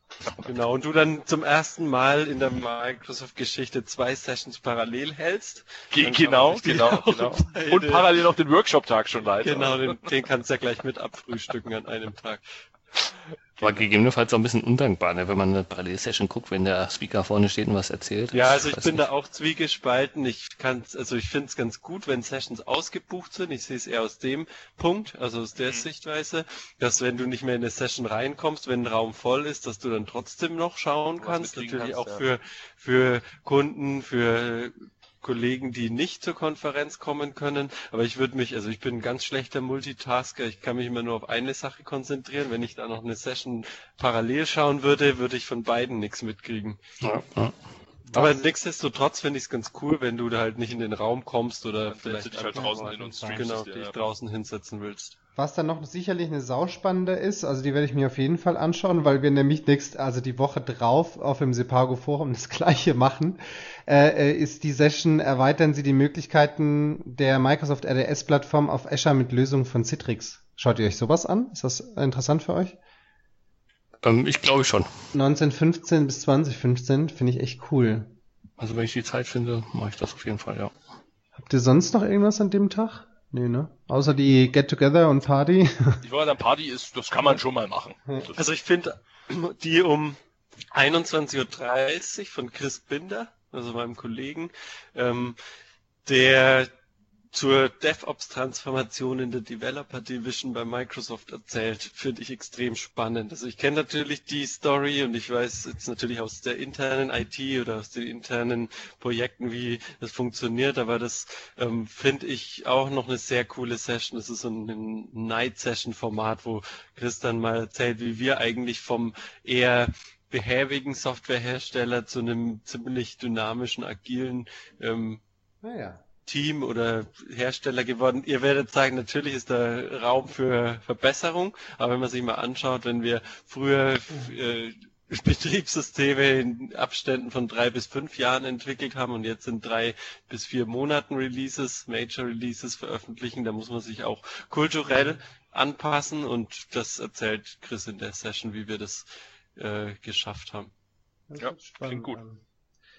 Genau, und du dann zum ersten Mal in der Microsoft-Geschichte zwei Sessions parallel hältst. Ge genau, genau, genau. Und parallel noch den Workshop-Tag schon leiten. Genau, den, den kannst du ja gleich mit abfrühstücken an einem Tag. War gegebenenfalls auch ein bisschen undankbar, ne, wenn man eine Parallelsession guckt, wenn der Speaker vorne steht und was erzählt. Ja, also ich bin nicht. da auch zwiegespalten. Ich kann's, also ich finde es ganz gut, wenn Sessions ausgebucht sind. Ich sehe es eher aus dem Punkt, also aus der Mhm. Sichtweise, dass wenn du nicht mehr in eine Session reinkommst, wenn ein Raum voll ist, dass du dann trotzdem noch schauen Was kannst. Natürlich kannst, auch ja. für, für Kunden, für Kollegen, die nicht zur Konferenz kommen können. Aber ich würde mich, also ich bin ein ganz schlechter Multitasker. Ich kann mich immer nur auf eine Sache konzentrieren. Wenn ich da noch eine Session parallel schauen würde, würde ich von beiden nichts mitkriegen. Ja, ja. Aber nichtsdestotrotz finde ich es ganz cool, wenn du da halt nicht in den Raum kommst oder du dich halt einfach draußen hin und streamst genau, dich ja. draußen hinsetzen willst. Was dann noch sicherlich eine sauspannende ist, also die werde ich mir auf jeden Fall anschauen, weil wir nämlich nächst, also die Woche drauf auf dem Sepago Forum das gleiche machen, äh, äh, ist die Session, erweitern Sie die Möglichkeiten der Microsoft RDS Plattform auf Azure mit Lösungen von Citrix. Schaut ihr euch sowas an? Ist das interessant für euch? Ähm, ich glaube schon. 1915 bis 2015 finde ich echt cool. Also wenn ich die Zeit finde, mache ich das auf jeden Fall, ja. Habt ihr sonst noch irgendwas an dem Tag? Nee, ne? Außer die Get-Together und Party. Ich wollte sagen, Party ist, das kann man schon mal machen. Also ich finde die um 21.30 Uhr von Chris Binder, also meinem Kollegen, ähm, der zur DevOps-Transformation in der Developer Division bei Microsoft erzählt, finde ich extrem spannend. Also ich kenne natürlich die Story und ich weiß jetzt natürlich aus der internen IT oder aus den internen Projekten, wie das funktioniert, aber das ähm, finde ich auch noch eine sehr coole Session. Das ist so ein, Night-Session-Format, wo Chris dann mal erzählt, wie wir eigentlich vom eher behäbigen Softwarehersteller zu einem ziemlich dynamischen, agilen ähm, Naja. Team oder Hersteller geworden. Ihr werdet sagen, natürlich ist da Raum für Verbesserung, aber wenn man sich mal anschaut, wenn wir früher äh, Betriebssysteme in Abständen von drei bis fünf Jahren entwickelt haben und jetzt in drei bis vier Monaten Releases, Major Releases veröffentlichen, da muss man sich auch kulturell anpassen und das erzählt Chris in der Session, wie wir das äh, geschafft haben. Das Ja, klingt gut. an.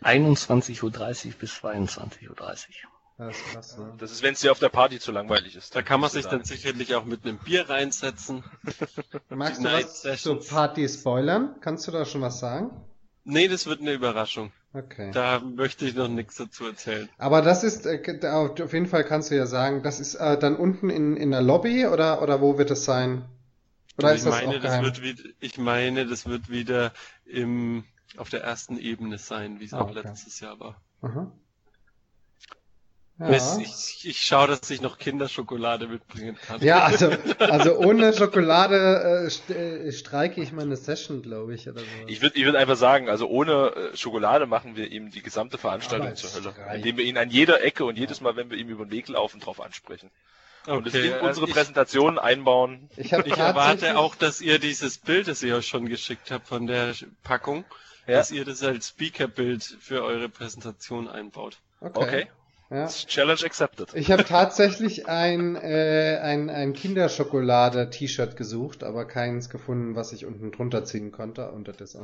21.30 Uhr bis 22.30 Uhr. Das ist krass, ne? Das ist, wenn es dir auf der Party zu langweilig ist. Da kann man sich dann sicherlich auch mit einem Bier reinsetzen. Magst du was Sessions. Party spoilern? Kannst du da schon was sagen? Nee, das wird eine Überraschung. Okay. Da möchte ich noch nichts dazu erzählen. Aber das ist, äh, auf jeden Fall kannst du ja sagen, das ist äh, dann unten in, in der Lobby oder, oder wo wird es sein? Oder ich ist das meine, auch das geheim? wird wieder, ich meine, das wird wieder im, auf der ersten Ebene sein, wie es Ah, auch okay. letztes Jahr war. Aha. Ja. Ich, ich schaue, dass ich noch Kinderschokolade mitbringen kann. ja, also, also ohne Schokolade äh, äh, streike ich meine Session, glaube ich, oder so. Ich würde ich würd einfach sagen, also ohne äh, Schokolade machen wir ihm die gesamte Veranstaltung zur Hölle. Indem wir ihn an jeder Ecke und jedes Mal, wenn wir ihm über den Weg laufen, drauf ansprechen. und es Okay, in also unsere Präsentation einbauen. ich ich erwarte auch, dass ihr dieses Bild, das ich euch schon geschickt habt von der Packung, Ja. dass ihr das als Speakerbild für eure Präsentation einbaut. Okay. Okay. Ja. Challenge accepted. Ich habe tatsächlich ein, äh, ein, ein Kinderschokolade-T-Shirt gesucht, aber keins gefunden, was ich unten drunter ziehen konnte. Und das ist, äh,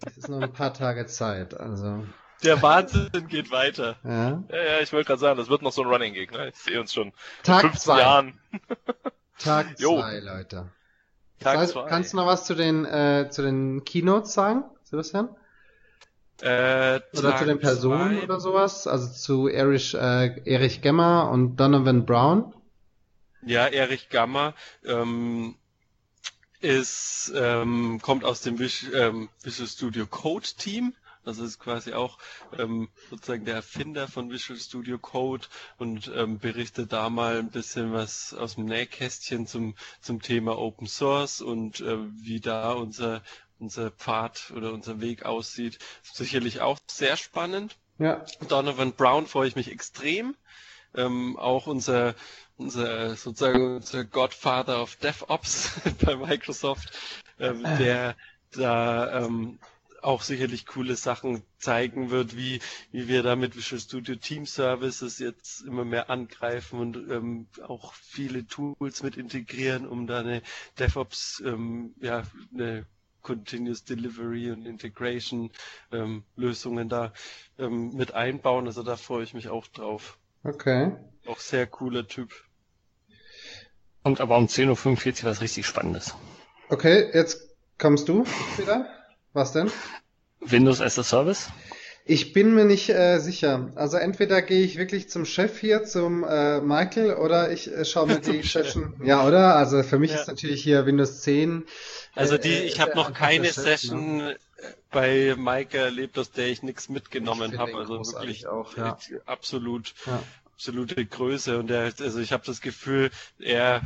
das ist noch ein paar Tage Zeit. Also, Der Wahnsinn geht weiter. ja. Ja, ja, ich wollte gerade sagen, das wird noch so ein Running Gig. Ne? Ich sehe uns schon in Tag 15 zwei. Jahren. Tag zwei, Leute. Tag Das heißt, zwei. Kannst du noch was zu den, äh, zu den Keynotes sagen, Sebastian? Äh, oder zu den Personen zwei. oder sowas? Also zu Erich, äh, Erich Gemmer und Donovan Brown? Ja, Erich Gamma ähm, ist, ähm, kommt aus dem Visual, ähm, Visual Studio Code Team. Das ist quasi auch ähm, sozusagen der Erfinder von Visual Studio Code und ähm, berichtet da mal ein bisschen was aus dem Nähkästchen zum, zum Thema Open Source und äh, wie da unser, unser Pfad oder unser Weg aussieht. Sicherlich auch sehr spannend. Ja. Donovan Brown freue ich mich extrem. Ähm, auch unser, unser sozusagen unser Godfather of DevOps bei Microsoft, ähm, der da ähm, auch sicherlich coole Sachen zeigen wird, wie, wie wir da mit Visual Studio Team Services jetzt immer mehr angreifen und ähm, auch viele Tools mit integrieren, um da eine DevOps, ähm, ja, eine Continuous Delivery und Integration ähm, Lösungen da ähm, mit einbauen. Also da freue ich mich auch drauf. Okay. Auch sehr cooler Typ. Kommt aber um 10.45 Uhr was richtig Spannendes. Okay, jetzt kommst du wieder. Was denn? Windows as a Service? Ich bin mir nicht äh, sicher. Also entweder gehe ich wirklich zum Chef hier, zum äh, Michael, oder ich äh, schaue mir die Session. Ja, oder? Also für mich ja. ist natürlich hier Windows 10. Also die, äh, ich habe noch keine Chef, Session ne? bei Michael erlebt, aus der ich nichts mitgenommen habe. Also wirklich auch ja. absolut, ja. absolute Größe. Und er, also ich habe das Gefühl, er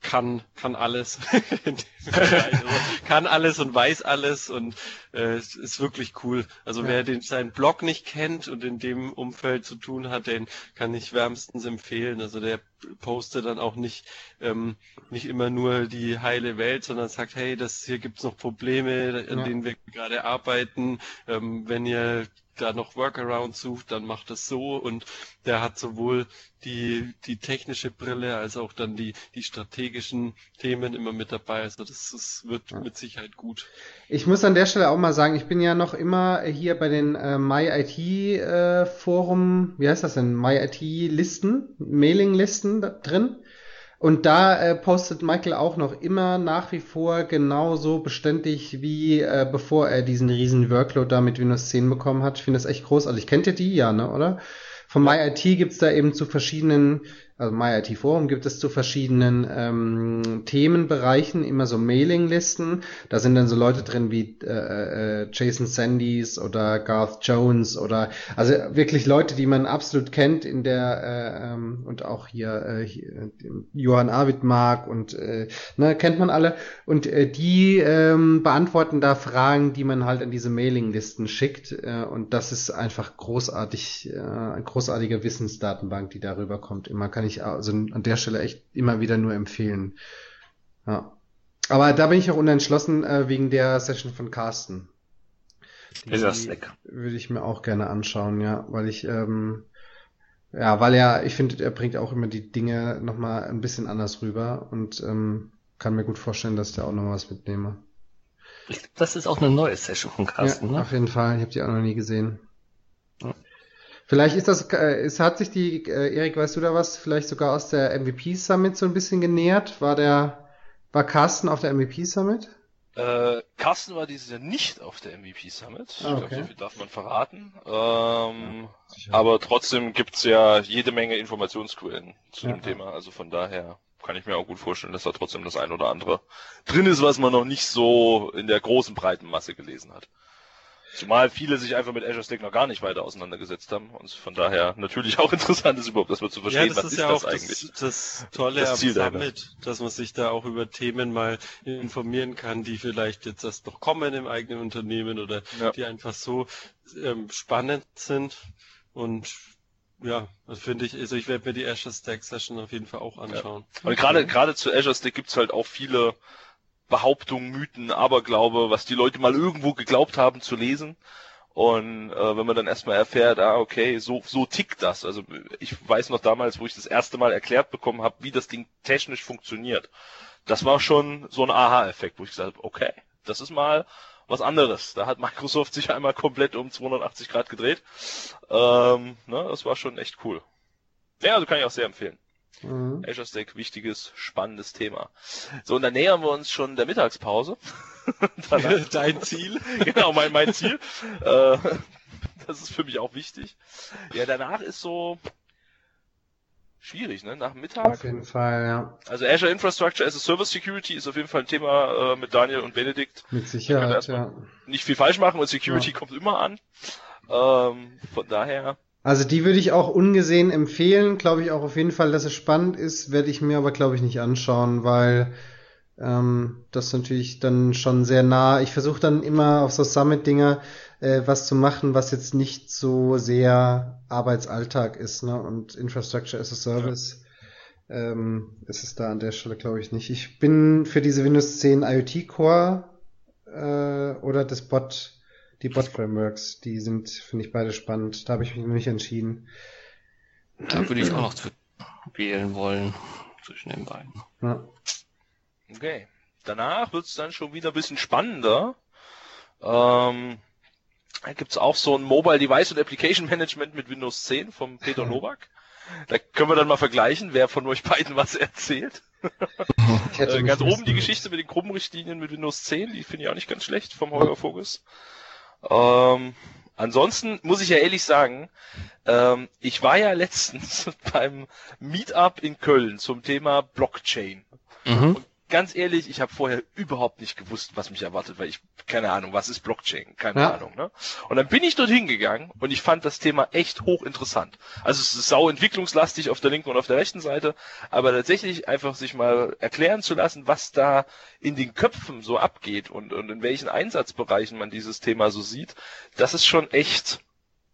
kann, kann alles. also, kann alles und weiß alles und äh, ist wirklich cool. Also ja. wer den, seinen Blog nicht kennt und in dem Umfeld zu tun hat, den kann ich wärmstens empfehlen. Also der postet dann auch nicht, ähm, nicht immer nur die heile Welt, sondern sagt, hey, das hier gibt's noch Probleme, an ja. denen wir gerade arbeiten. Ähm, wenn ihr da noch Workarounds sucht, dann macht das so und der hat sowohl die, die technische Brille als auch dann die, die strategischen Themen immer mit dabei. Also das, das wird mit Sicherheit gut. Ich muss an der Stelle auch mal sagen, ich bin ja noch immer hier bei den äh, MyIT äh, Forum, wie heißt das denn? MyIT Listen, Mailing Listen drin. Und da äh, postet Michael auch noch immer nach wie vor genauso beständig wie äh, bevor er diesen riesen Workload da mit Windows 10 bekommen hat. Ich finde das echt großartig. Kennt ihr die? Ja, ne, oder? Von MyIT gibt's da eben zu verschiedenen also MyIT Forum gibt es zu verschiedenen ähm, Themenbereichen immer so Mailinglisten. Da sind dann so Leute drin wie äh, äh, Jason Sandys oder Garth Jones oder also wirklich Leute, die man absolut kennt in der äh, ähm, und auch hier, äh, hier Johann Arvidmark und äh, ne, kennt man alle und äh, die ähm, beantworten da Fragen, die man halt an diese Mailinglisten schickt äh, und das ist einfach großartig, äh, großartige Wissensdatenbank, die darüber kommt. Immer kann also an der Stelle echt immer wieder nur empfehlen. Ja. Aber da bin ich auch unentschlossen äh, wegen der Session von Carsten. Die ist das weg. Würde ich mir auch gerne anschauen, ja, weil ich ähm, ja, weil er, ich finde, er bringt auch immer die Dinge nochmal ein bisschen anders rüber und ähm, kann mir gut vorstellen, dass der auch noch was mitnehme. Das ist auch eine neue Session von Carsten, ja, ne? Auf jeden Fall, ich habe die auch noch nie gesehen. Vielleicht ist das, äh, es hat sich die, äh, Erik, weißt du da was, vielleicht sogar aus der MVP Summit so ein bisschen genähert? War der, war Carsten auf der MVP Summit? Äh, Carsten war dieses Jahr nicht auf der MVP Summit. Ah, okay. Ich glaube, so viel darf man verraten. Ähm, ja, aber trotzdem gibt's ja jede Menge Informationsquellen zu ja. dem Thema. Also von daher kann ich mir auch gut vorstellen, dass da trotzdem das ein oder andere drin ist, was man noch nicht so in der großen breiten Masse gelesen hat. Zumal viele sich einfach mit Azure Stack noch gar nicht weiter auseinandergesetzt haben und von daher natürlich auch interessant ist überhaupt, das mal zu verstehen, ja, das was ist, ist ja das auch eigentlich. Das, das Tolle das Ziel am Summit, dass man sich da auch über Themen mal informieren kann, die vielleicht jetzt erst noch kommen im eigenen Unternehmen oder ja. die einfach so ähm, spannend sind und ja, das finde ich, also ich werde mir die Azure Stack Session auf jeden Fall auch anschauen. Ja. Und gerade, gerade zu Azure Stack gibt's halt auch viele Behauptungen, Mythen, Aberglaube, was die Leute mal irgendwo geglaubt haben zu lesen. Und äh, wenn man dann erstmal erfährt, ah, okay, so, so tickt das. Also ich weiß noch damals, wo ich das erste Mal erklärt bekommen habe, wie das Ding technisch funktioniert. Das war schon so ein Aha-Effekt, wo ich gesagt habe, okay, das ist mal was anderes. Da hat Microsoft sich einmal komplett um 280 Grad gedreht. Ähm, ne, das war schon echt cool. Ja, also kann ich auch sehr empfehlen. Mhm. Azure Stack, wichtiges, spannendes Thema. So, und dann nähern wir uns schon der Mittagspause. Dein Ziel? genau, mein, mein Ziel. Äh, das ist für mich auch wichtig. Ja, danach ist so schwierig, ne? Nach Mittag. Auf jeden Fall, ja. Also Azure Infrastructure as a Service Security ist auf jeden Fall ein Thema äh, mit Daniel und Benedikt. Mit Sicherheit, ja. Nicht viel falsch machen und Security ja. kommt immer an. Ähm, von daher. Also die würde ich auch ungesehen empfehlen, glaube ich auch auf jeden Fall, dass es spannend ist, werde ich mir aber glaube ich nicht anschauen, weil ähm, das natürlich dann schon sehr nah. Ich versuche dann immer auf so Summit-Dinger äh, was zu machen, was jetzt nicht so sehr Arbeitsalltag ist, ne? Und Infrastructure as a Service ja. ähm, ist es da an der Stelle, glaube ich, nicht. Ich bin für diese Windows 10 IoT Core äh, oder das Bot, die Bot Frameworks, die sind, finde ich, beide spannend. Da habe ich mich noch nicht entschieden. Da würde ich auch noch wählen wollen zwischen den beiden. Ja. Okay. Danach wird es dann schon wieder ein bisschen spannender. Ähm, da gibt's auch so ein Mobile Device und Application Management mit Windows 10 vom Peter Nowak. Da können wir dann mal vergleichen, wer von euch beiden was erzählt. äh, ganz oben die Geschichte mit den Gruppenrichtlinien mit Windows 10, die finde ich auch nicht ganz schlecht vom Holger Fokus. Ähm, ansonsten muss ich ja ehrlich sagen, ähm, ich war ja letztens beim Meetup in Köln zum Thema Blockchain. Mhm. Und ganz ehrlich, ich habe vorher überhaupt nicht gewusst, was mich erwartet, weil ich keine Ahnung, was ist Blockchain, keine ja. Ahnung. Ne? Und dann bin ich dorthin gegangen und ich fand das Thema echt hochinteressant. Also es ist sau entwicklungslastig auf der linken und auf der rechten Seite, aber tatsächlich einfach sich mal erklären zu lassen, was da in den Köpfen so abgeht und, und in welchen Einsatzbereichen man dieses Thema so sieht, das ist schon echt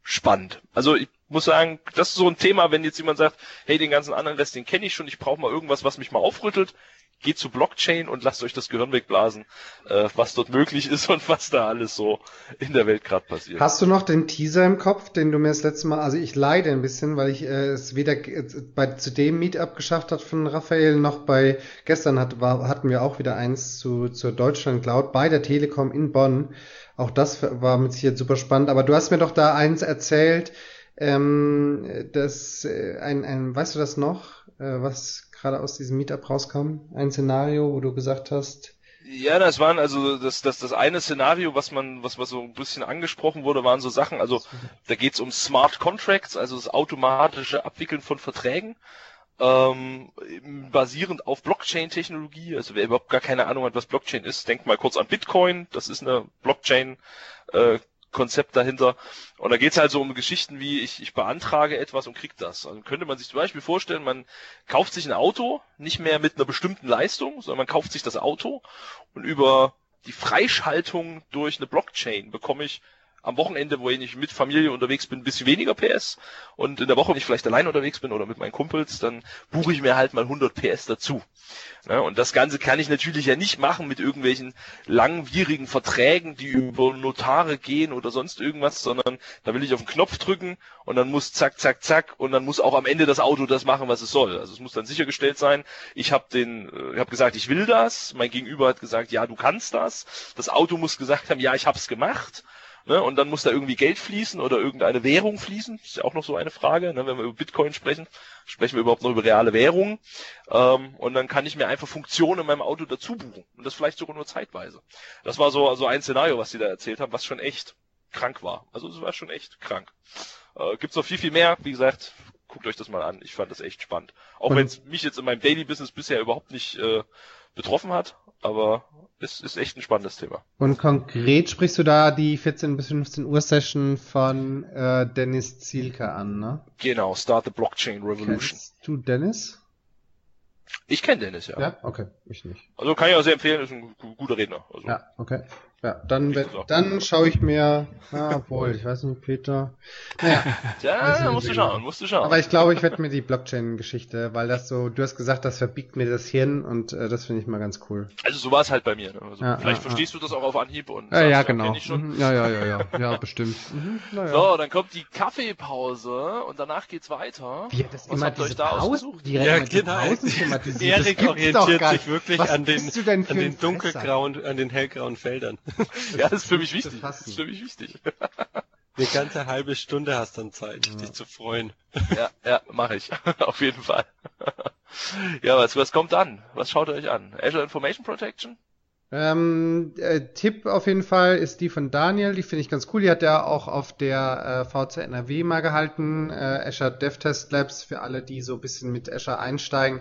spannend. Also ich muss sagen, das ist so ein Thema, wenn jetzt jemand sagt, hey, den ganzen anderen Rest, den kenne ich schon, ich brauche mal irgendwas, was mich mal aufrüttelt geht zu Blockchain und lasst euch das Gehirn wegblasen, äh, was dort möglich ist und was da alles so in der Welt gerade passiert. Hast du noch den Teaser im Kopf, den du mir das letzte Mal, also ich leide ein bisschen, weil ich äh, es weder äh, bei zu dem Meetup geschafft hat von Raphael noch bei gestern hat, war, hatten wir auch wieder eins zu zur Deutschland Cloud bei der Telekom in Bonn. Auch das war mit Sicherheit super spannend. Aber du hast mir doch da eins erzählt, ähm, das äh, ein, ein, weißt du das noch, äh, was gerade aus diesem Meetup rauskam? Ein Szenario, wo du gesagt hast, ja, das waren also das, das, das eine Szenario, was man, was, was so ein bisschen angesprochen wurde, waren so Sachen, also da geht's um Smart Contracts, also das automatische Abwickeln von Verträgen, ähm, basierend auf Blockchain-Technologie. Also wer überhaupt gar keine Ahnung hat, was Blockchain ist, denkt mal kurz an Bitcoin, das ist eine Blockchain äh, Konzept dahinter. Und da geht es halt so um Geschichten wie, ich, ich beantrage etwas und krieg das. Also könnte man sich zum Beispiel vorstellen, man kauft sich ein Auto, nicht mehr mit einer bestimmten Leistung, sondern man kauft sich das Auto und über die Freischaltung durch eine Blockchain bekomme ich am Wochenende, wo ich mit Familie unterwegs bin, ein bisschen weniger PS und in der Woche, wenn ich vielleicht allein unterwegs bin oder mit meinen Kumpels, dann buche ich mir halt mal 100 PS dazu. Ja, und das Ganze kann ich natürlich ja nicht machen mit irgendwelchen langwierigen Verträgen, die über Notare gehen oder sonst irgendwas, sondern da will ich auf den Knopf drücken und dann muss zack, zack, zack und dann muss auch am Ende das Auto das machen, was es soll. Also es muss dann sichergestellt sein, ich habe den, äh, ich habe gesagt, ich will das, mein Gegenüber hat gesagt, ja, du kannst das. Das Auto muss gesagt haben, ja, ich habe es gemacht Ne? Und dann muss da irgendwie Geld fließen oder irgendeine Währung fließen. Das ist ja auch noch so eine Frage. Ne? Wenn wir über Bitcoin sprechen, sprechen wir überhaupt noch über reale Währungen. Ähm, und dann kann ich mir einfach Funktionen in meinem Auto dazu buchen. Und das vielleicht sogar nur zeitweise. Das war so also ein Szenario, was sie da erzählt haben, was schon echt krank war. Also es war schon echt krank. Äh, gibt's noch viel, viel mehr. Wie gesagt, guckt euch das mal an. Ich fand das echt spannend. Auch wenn es mich jetzt in meinem Daily Business bisher überhaupt nicht äh, betroffen hat, aber es ist echt ein spannendes Thema. Und konkret sprichst du da die 14 bis 15 Uhr Session von äh, Dennis Zielke an, ne? Genau, Start the Blockchain Revolution. Kennst du Dennis? Ich kenne Dennis, ja. Ja, okay, ich nicht. Also kann ich auch sehr empfehlen, ist ein guter Redner. Also. Ja, okay. Ja, dann, dann schaue ich mir, na, obwohl, ich weiß nicht, Peter. Naja. ja, musst du schauen, musst du schauen. Aber ich glaube, ich werde mir die Blockchain-Geschichte, weil das so, du hast gesagt, das verbiegt mir das Hirn und äh, das finde ich mal ganz cool. Also so war es halt bei mir. Ne? Also ja, vielleicht ja, verstehst ja. du das auch auf Anhieb und ja, ja, genau. Mhm. Ja, ja, ja, ja, ja, bestimmt. Mhm. Ja. So, dann kommt die Kaffeepause und danach geht's weiter. Wie hat das Was immer habt ihr euch da ausgesucht? Ja, genau. Erik orientiert sich wirklich an den, an den dunkelgrauen, an den hellgrauen Feldern. ja, das für mich wichtig. Das ist für mich wichtig. Eine ganze halbe Stunde hast dann Zeit, ja. dich zu freuen. Ja, ja, mache ich. Auf jeden Fall. ja, was, was kommt dann? Was schaut ihr euch an? Azure Information Protection? Ähm, äh, Tipp auf jeden Fall ist die von Daniel, die finde ich ganz cool. Die hat er auch auf der äh, VC NRW mal gehalten. Äh, Azure DevTest Labs für alle, die so ein bisschen mit Azure einsteigen.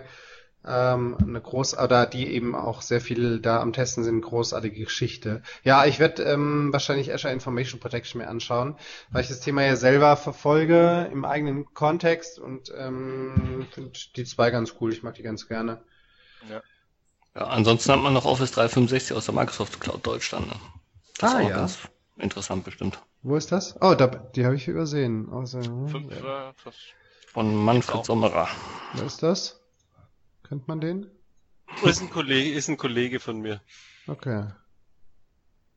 Ähm, eine groß oder die eben auch sehr viel da am Testen sind, großartige Geschichte. Ja, ich werde ähm, wahrscheinlich Azure Information Protection mir anschauen, weil ich das Thema ja selber verfolge im eigenen Kontext und ähm, finde die zwei ganz cool. Ich mag die ganz gerne. Ja. Ja, ansonsten hat man noch Office 365 aus der Microsoft Cloud Deutschland. Ne? Das Ah, ist auch ja. ganz interessant bestimmt. Wo ist das? Oh, da, die habe ich übersehen. Also, Fünf, äh, das, Von Manfred Auch. Sommerer. Wo ist das? Kennt man den? Ist ein Kollege, ist ein Kollege von mir. Okay.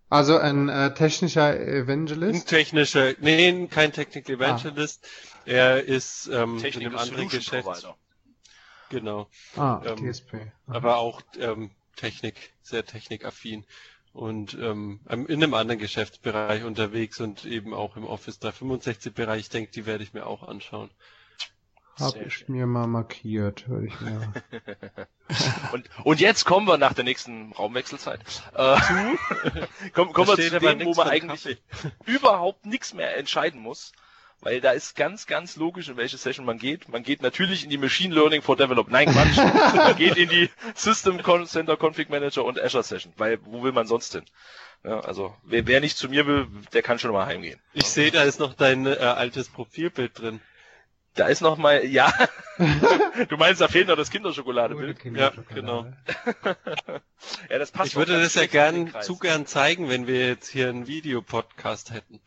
Also ein äh, technischer Ein Evangelist? technischer, nee, kein Technical Evangelist. Er ist ähm, in einem anderen Solution Geschäft. Provider. Genau. Ah, ähm, TSP. aber auch ähm, Technik, sehr technikaffin und ähm, in einem anderen Geschäftsbereich unterwegs und eben auch im Office 365 Bereich. Ich denke, die werde ich mir auch anschauen. Hab Sehr ich mir mal markiert, würde ich mir. Und, und jetzt kommen wir nach der nächsten Raumwechselzeit. Äh, kommen, kommen wir zu dem, wo man eigentlich Kaffee. überhaupt nichts mehr entscheiden muss. Weil da ist ganz, ganz logisch, in welche Session man geht. Man geht natürlich in die Machine Learning for Develop. Nein, Quatsch. man geht in die System Con- Center Config Manager und Azure Session. Weil, wo will man sonst hin? Ja, also, wer, wer nicht zu mir will, der kann schon mal heimgehen. Ich sehe, da ist noch dein äh, altes Profilbild drin. Da ist noch mal, ja. du meinst, da fehlt noch das Kinderschokoladebild? Ja, genau. Ja, das passt Ich würde das ja gern zu gern zeigen, wenn wir jetzt hier einen Videopodcast hätten.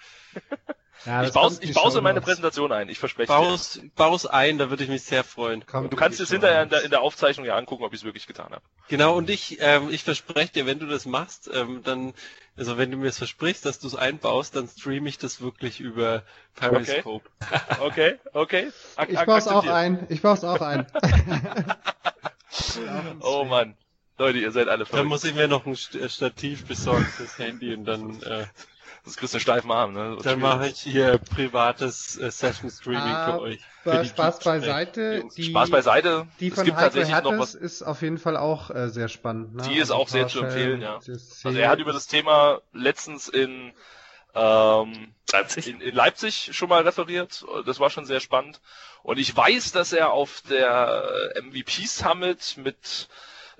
Ja, Ich baue ich baue in meine. Präsentation ein, ich verspreche dir. Baus, baus ein, da würde ich mich sehr freuen. Kommt Du kannst es hinterher in der, in der Aufzeichnung ja angucken, ob ich es wirklich getan habe. Genau, und ich, ähm, ich verspreche dir, wenn du das machst, ähm, dann, also wenn du mir es versprichst, dass du es einbaust, dann streame ich das wirklich über Periscope. Okay, okay. Ak Ich ak- baue es auch ein. Ich baue es auch ein. Oh Mann. Leute, ihr seid alle Dann verrückt. muss ich mir noch ein St- Stativ besorgen fürs Handy und dann, äh, Das kriegst du einen steifen Arm, ne? Dann mache ich hier privates äh, Session Streaming Ah, für euch. Für Spaß Geek-Gespräche. beiseite. Die, Spaß beiseite. die es von gibt Heiko tatsächlich noch Hertes was. ist auf jeden Fall auch äh, sehr spannend. Ne? Die ist auch sehr zu empfehlen, ja. Also er hat über das Thema letztens in, ähm, Leipzig. in, in Leipzig schon mal referiert. Das war schon sehr spannend. Und ich weiß, dass er auf der MVP Summit mit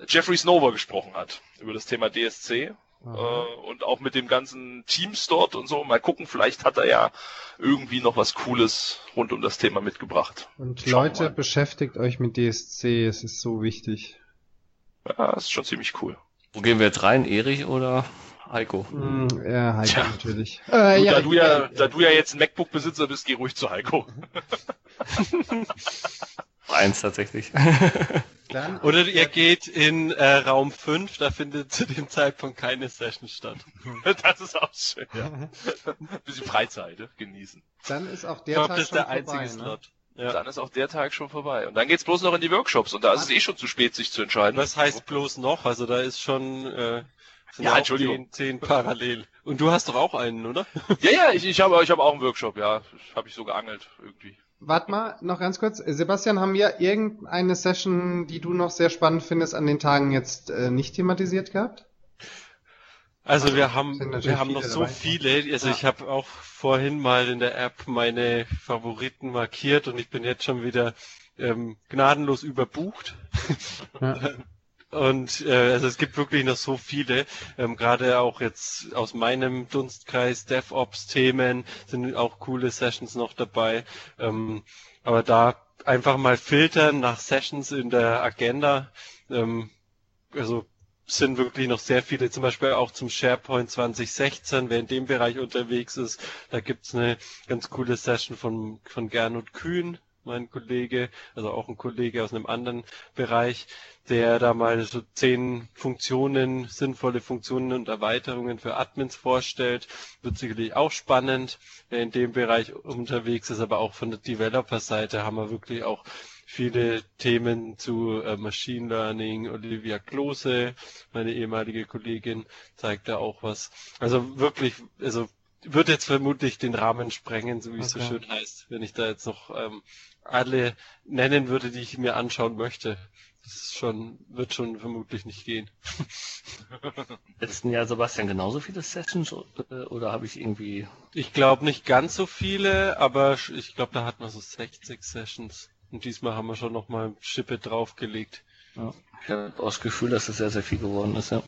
Jeffrey Snover gesprochen hat über das Thema DSC. Äh, und auch mit dem ganzen Teams dort und so. Mal gucken, vielleicht hat er ja irgendwie noch was Cooles rund um das Thema mitgebracht. Und Schauen Leute, mal. beschäftigt euch mit DSC, es ist so wichtig. Ja, das ist schon ziemlich cool. Wo gehen wir jetzt rein? Erich oder Heiko? Hm, ja, Heiko Tja. natürlich. Du, Äh, da, du ja, da du ja jetzt ein MacBook-Besitzer bist, geh ruhig zu Heiko. Eins tatsächlich. Dann, Oder ihr geht in äh, Raum 5, da findet zu dem Zeitpunkt keine Session statt. Das ist auch schön, ja. Bisschen Freizeit ne? genießen. dann ist auch Ich der glaube, Tag das ist schon der vorbei, einzige ne? Slot. Ja. Dann ist auch der Tag schon vorbei. Und dann geht's bloß noch in die Workshops. Und da ist es eh schon zu spät, sich zu entscheiden. Was heißt bloß noch? Also da ist schon äh, sind Ja, Entschuldigung. Zehn, zehn parallel. Und du hast doch auch einen, oder? Ja, ja, ich, ich habe ich hab auch einen Workshop, ja. Habe ich so geangelt irgendwie. Warte mal, noch ganz kurz. Sebastian, haben wir irgendeine Session, die du noch sehr spannend findest, an den Tagen jetzt äh, nicht thematisiert gehabt? Also wir haben wir haben noch so dabei. viele. Also Ja. ich habe auch vorhin mal in der App meine Favoriten markiert und ich bin jetzt schon wieder ähm, gnadenlos überbucht. Ja. Und äh, also es gibt wirklich noch so viele, ähm, gerade auch jetzt aus meinem Dunstkreis DevOps-Themen sind auch coole Sessions noch dabei. Ähm, aber da einfach mal filtern nach Sessions in der Agenda. Ähm, also sind wirklich noch sehr viele, zum Beispiel auch zum SharePoint 2016, wer in dem Bereich unterwegs ist. Da gibt's eine ganz coole Session von, von Gernot Kühn, mein Kollege, also auch ein Kollege aus einem anderen Bereich, der da mal so zehn Funktionen, sinnvolle Funktionen und Erweiterungen für Admins vorstellt. Wird sicherlich auch spannend, wer in dem Bereich unterwegs ist, aber auch von der Developer-Seite haben wir wirklich auch viele Themen zu äh, Machine Learning. Olivia Klose, meine ehemalige Kollegin, zeigt da auch was. Also wirklich, also wird jetzt vermutlich den Rahmen sprengen, so wie es so Okay. schön heißt, wenn ich da jetzt noch ähm, alle nennen würde, die ich mir anschauen möchte. Das ist schon, wird schon vermutlich nicht gehen. Letzten Jahr, Sebastian, genauso viele Sessions äh, oder habe ich irgendwie. Ich glaube nicht ganz so viele, aber ich glaube, da hatten wir so 60 Sessions. Und diesmal haben wir schon noch mal Schippe draufgelegt. Ja, ich habe auch das Gefühl, dass es sehr, sehr viel geworden ist, ja.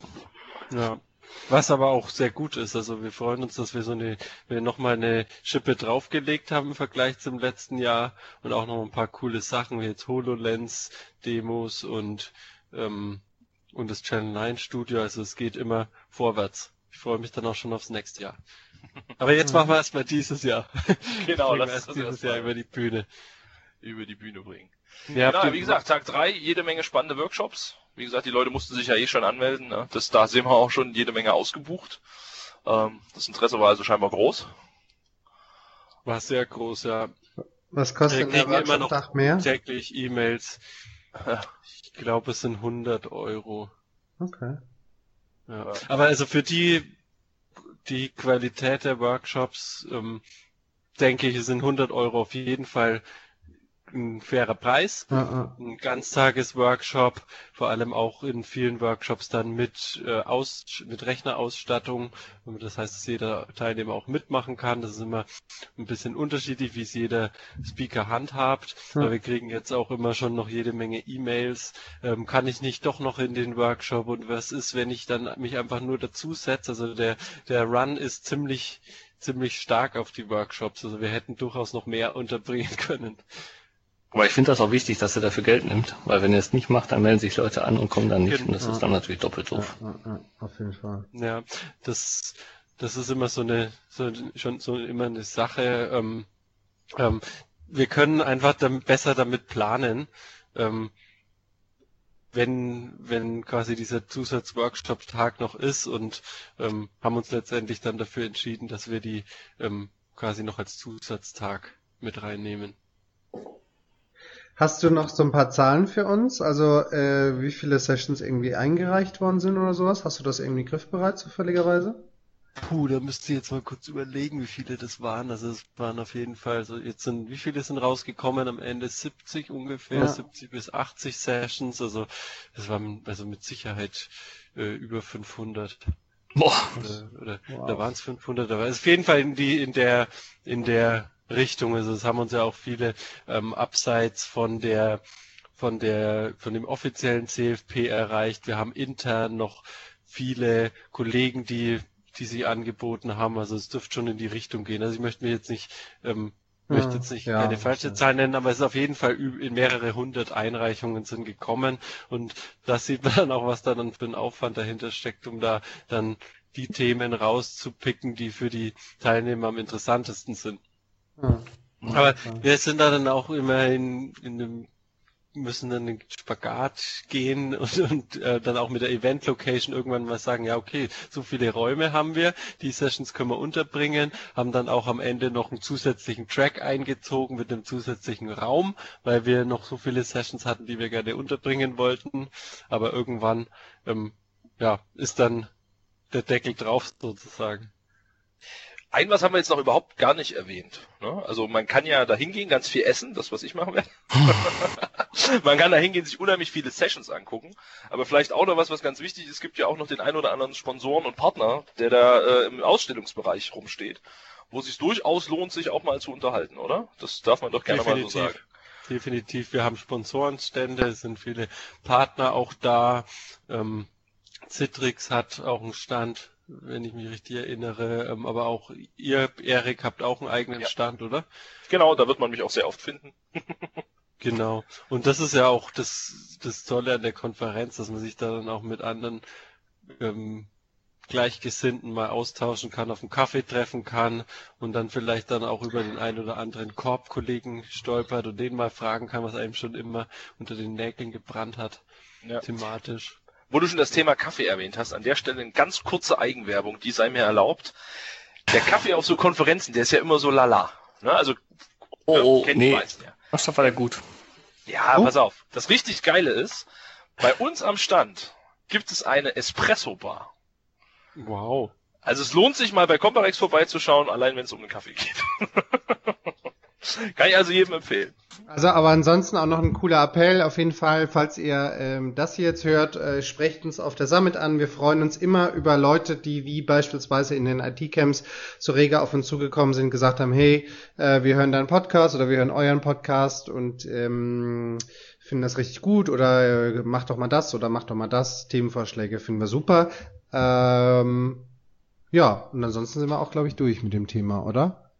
Ja. Was aber auch sehr gut ist. Also wir freuen uns, dass wir so eine, wir nochmal eine Schippe draufgelegt haben im Vergleich zum letzten Jahr und auch noch ein paar coole Sachen wie jetzt HoloLens, Demos und, ähm, und das Channel 9 Studio. Also es geht immer vorwärts. Ich freue mich dann auch schon aufs nächste Jahr. Aber jetzt machen wir erstmal dieses Jahr. Genau, erst uns dieses Jahr über die Bühne. über die Bühne bringen. Ja, Genau, wie gesagt, Tag drei jede Menge spannende Workshops. Wie gesagt, die Leute mussten sich ja eh schon anmelden. Ne? Das, da sehen wir auch schon jede Menge ausgebucht. Ähm, das Interesse war also scheinbar groß. war sehr groß, ja. Was kostet Wir denn immer noch Workshop-Tag mehr? täglich E-Mails. Ich glaube, es sind 100 Euro. Okay. Ja. Aber also für die, die Qualität der Workshops, ähm, denke ich, sind 100 Euro auf jeden Fall ein fairer Preis. Ja. Ein Ganztagesworkshop, vor allem auch in vielen Workshops dann mit, äh, Aus, mit Rechnerausstattung. Das heißt, dass jeder Teilnehmer auch mitmachen kann. Das ist immer ein bisschen unterschiedlich, wie es jeder Speaker handhabt. Ja. Aber wir kriegen jetzt auch immer schon noch jede Menge E-Mails. Ähm, kann ich nicht doch noch in den Workshop? Und was ist, wenn ich dann mich einfach nur dazu setze? Also der, der Run ist ziemlich, ziemlich stark auf die Workshops. Also wir hätten durchaus noch mehr unterbringen können. Aber ich finde das auch wichtig, dass er dafür Geld nimmt, weil wenn er es nicht macht, dann melden sich Leute an und kommen dann nicht Genau. und das ist dann natürlich doppelt Ja, doof. ja, ja, auf jeden Fall. Ja, das, das ist immer so eine, so, schon so immer eine Sache. Ähm, ähm, wir können einfach damit, besser damit planen, ähm, wenn, wenn quasi dieser Zusatzworkshop-Tag noch ist und ähm, haben uns letztendlich dann dafür entschieden, dass wir die ähm, quasi noch als Zusatztag mit reinnehmen. Hast du noch so ein paar Zahlen für uns? Also äh, wie viele Sessions irgendwie eingereicht worden sind oder sowas? Hast du das irgendwie griffbereit zufälligerweise? Puh, da müsst ihr jetzt mal kurz überlegen, wie viele das waren. Also es waren auf jeden Fall so, jetzt sind, wie viele sind rausgekommen? Am Ende 70 ungefähr, Ja. 70 bis 80 Sessions. Also es waren also mit Sicherheit äh, über 500 Boah, oder, oder Wow. da waren es 500. Aber es ist auf jeden Fall in die in der in der Richtung. Also es haben uns ja auch viele ähm, abseits von der von der von dem offiziellen CFP erreicht. Wir haben intern noch viele Kollegen, die die sich angeboten haben. Also es dürfte schon in die Richtung gehen. Also ich möchte mir jetzt nicht ähm, Ja, möchte jetzt nicht ja, keine falsche ja. Zahl nennen, aber es ist auf jeden Fall in mehrere hundert Einreichungen sind gekommen und das sieht man dann auch, was da dann für ein Aufwand dahinter steckt, um da dann die Themen rauszupicken, die für die Teilnehmer am interessantesten sind. Aber wir sind da dann auch immer in, in einem, müssen dann in den Spagat gehen und, und äh, dann auch mit der Event-Location irgendwann mal sagen, ja okay, so viele Räume haben wir, die Sessions können wir unterbringen, haben dann auch am Ende noch einen zusätzlichen Track eingezogen mit einem zusätzlichen Raum, weil wir noch so viele Sessions hatten, die wir gerne unterbringen wollten. Aber irgendwann, ähm, ja, ist dann der Deckel drauf sozusagen. Ein was haben wir jetzt noch überhaupt gar nicht erwähnt. Ne? Also man kann ja da hingehen, ganz viel essen, das was ich machen werde. man kann da hingehen, sich unheimlich viele Sessions angucken. Aber vielleicht auch noch was, was ganz wichtig ist, es gibt ja auch noch den ein oder anderen Sponsoren und Partner, der da äh, im Ausstellungsbereich rumsteht, wo es sich durchaus lohnt, sich auch mal zu unterhalten, oder? Das darf man doch gerne mal so sagen. Definitiv. Wir haben Sponsorenstände, es sind viele Partner auch da. Ähm, Citrix hat auch einen Stand, wenn ich mich richtig erinnere. Ähm, aber auch ihr, Erik, habt auch einen eigenen Ja. Stand, oder? Genau, da wird man mich auch sehr oft finden. Genau. Und das ist ja auch das, das Tolle an der Konferenz, dass man sich da dann auch mit anderen ähm, Gleichgesinnten mal austauschen kann, auf einen Kaffee treffen kann und dann vielleicht dann auch über den einen oder anderen Korbkollegen stolpert und den mal fragen kann, was einem schon immer unter den Nägeln gebrannt hat, Ja. thematisch. Wo du schon das Thema Kaffee erwähnt hast, an der Stelle eine ganz kurze Eigenwerbung, die sei mir erlaubt. Der Kaffee auf so Konferenzen, der ist ja immer so lala. Ne? Also, oh, oh kennt nee, meisten ja. was war der gut? Ja, Oh. pass auf. Das richtig Geile ist, bei uns am Stand gibt es eine Espresso-Bar. Wow. Also es lohnt sich mal bei Comparex vorbeizuschauen, allein wenn es um den Kaffee geht. Kann ich also jedem empfehlen. Also, aber ansonsten auch noch ein cooler Appell. Auf jeden Fall, falls ihr ähm, das hier jetzt hört, äh, sprecht uns auf der Summit an. Wir freuen uns immer über Leute, die wie beispielsweise in den IT-Camps so rege auf uns zugekommen sind, gesagt haben, hey, äh, wir hören deinen Podcast oder wir hören euren Podcast und ähm, finden das richtig gut oder äh, macht doch mal das oder macht doch mal das. Themenvorschläge finden wir super. Ähm, ja, und ansonsten sind wir auch, glaube ich, durch mit dem Thema, oder?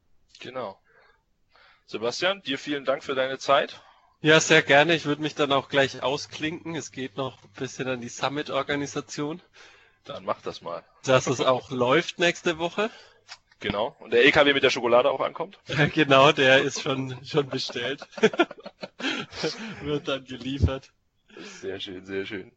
Genau. Sebastian, dir vielen Dank für deine Zeit. Ja, sehr gerne. Ich würde mich dann auch gleich ausklinken. Es geht noch ein bisschen an die Summit-Organisation. Dann mach das mal. Dass es auch läuft nächste Woche. Genau. Und der LKW mit der Schokolade auch ankommt? genau, der ist schon, schon bestellt. Wird dann geliefert. Sehr schön, sehr schön.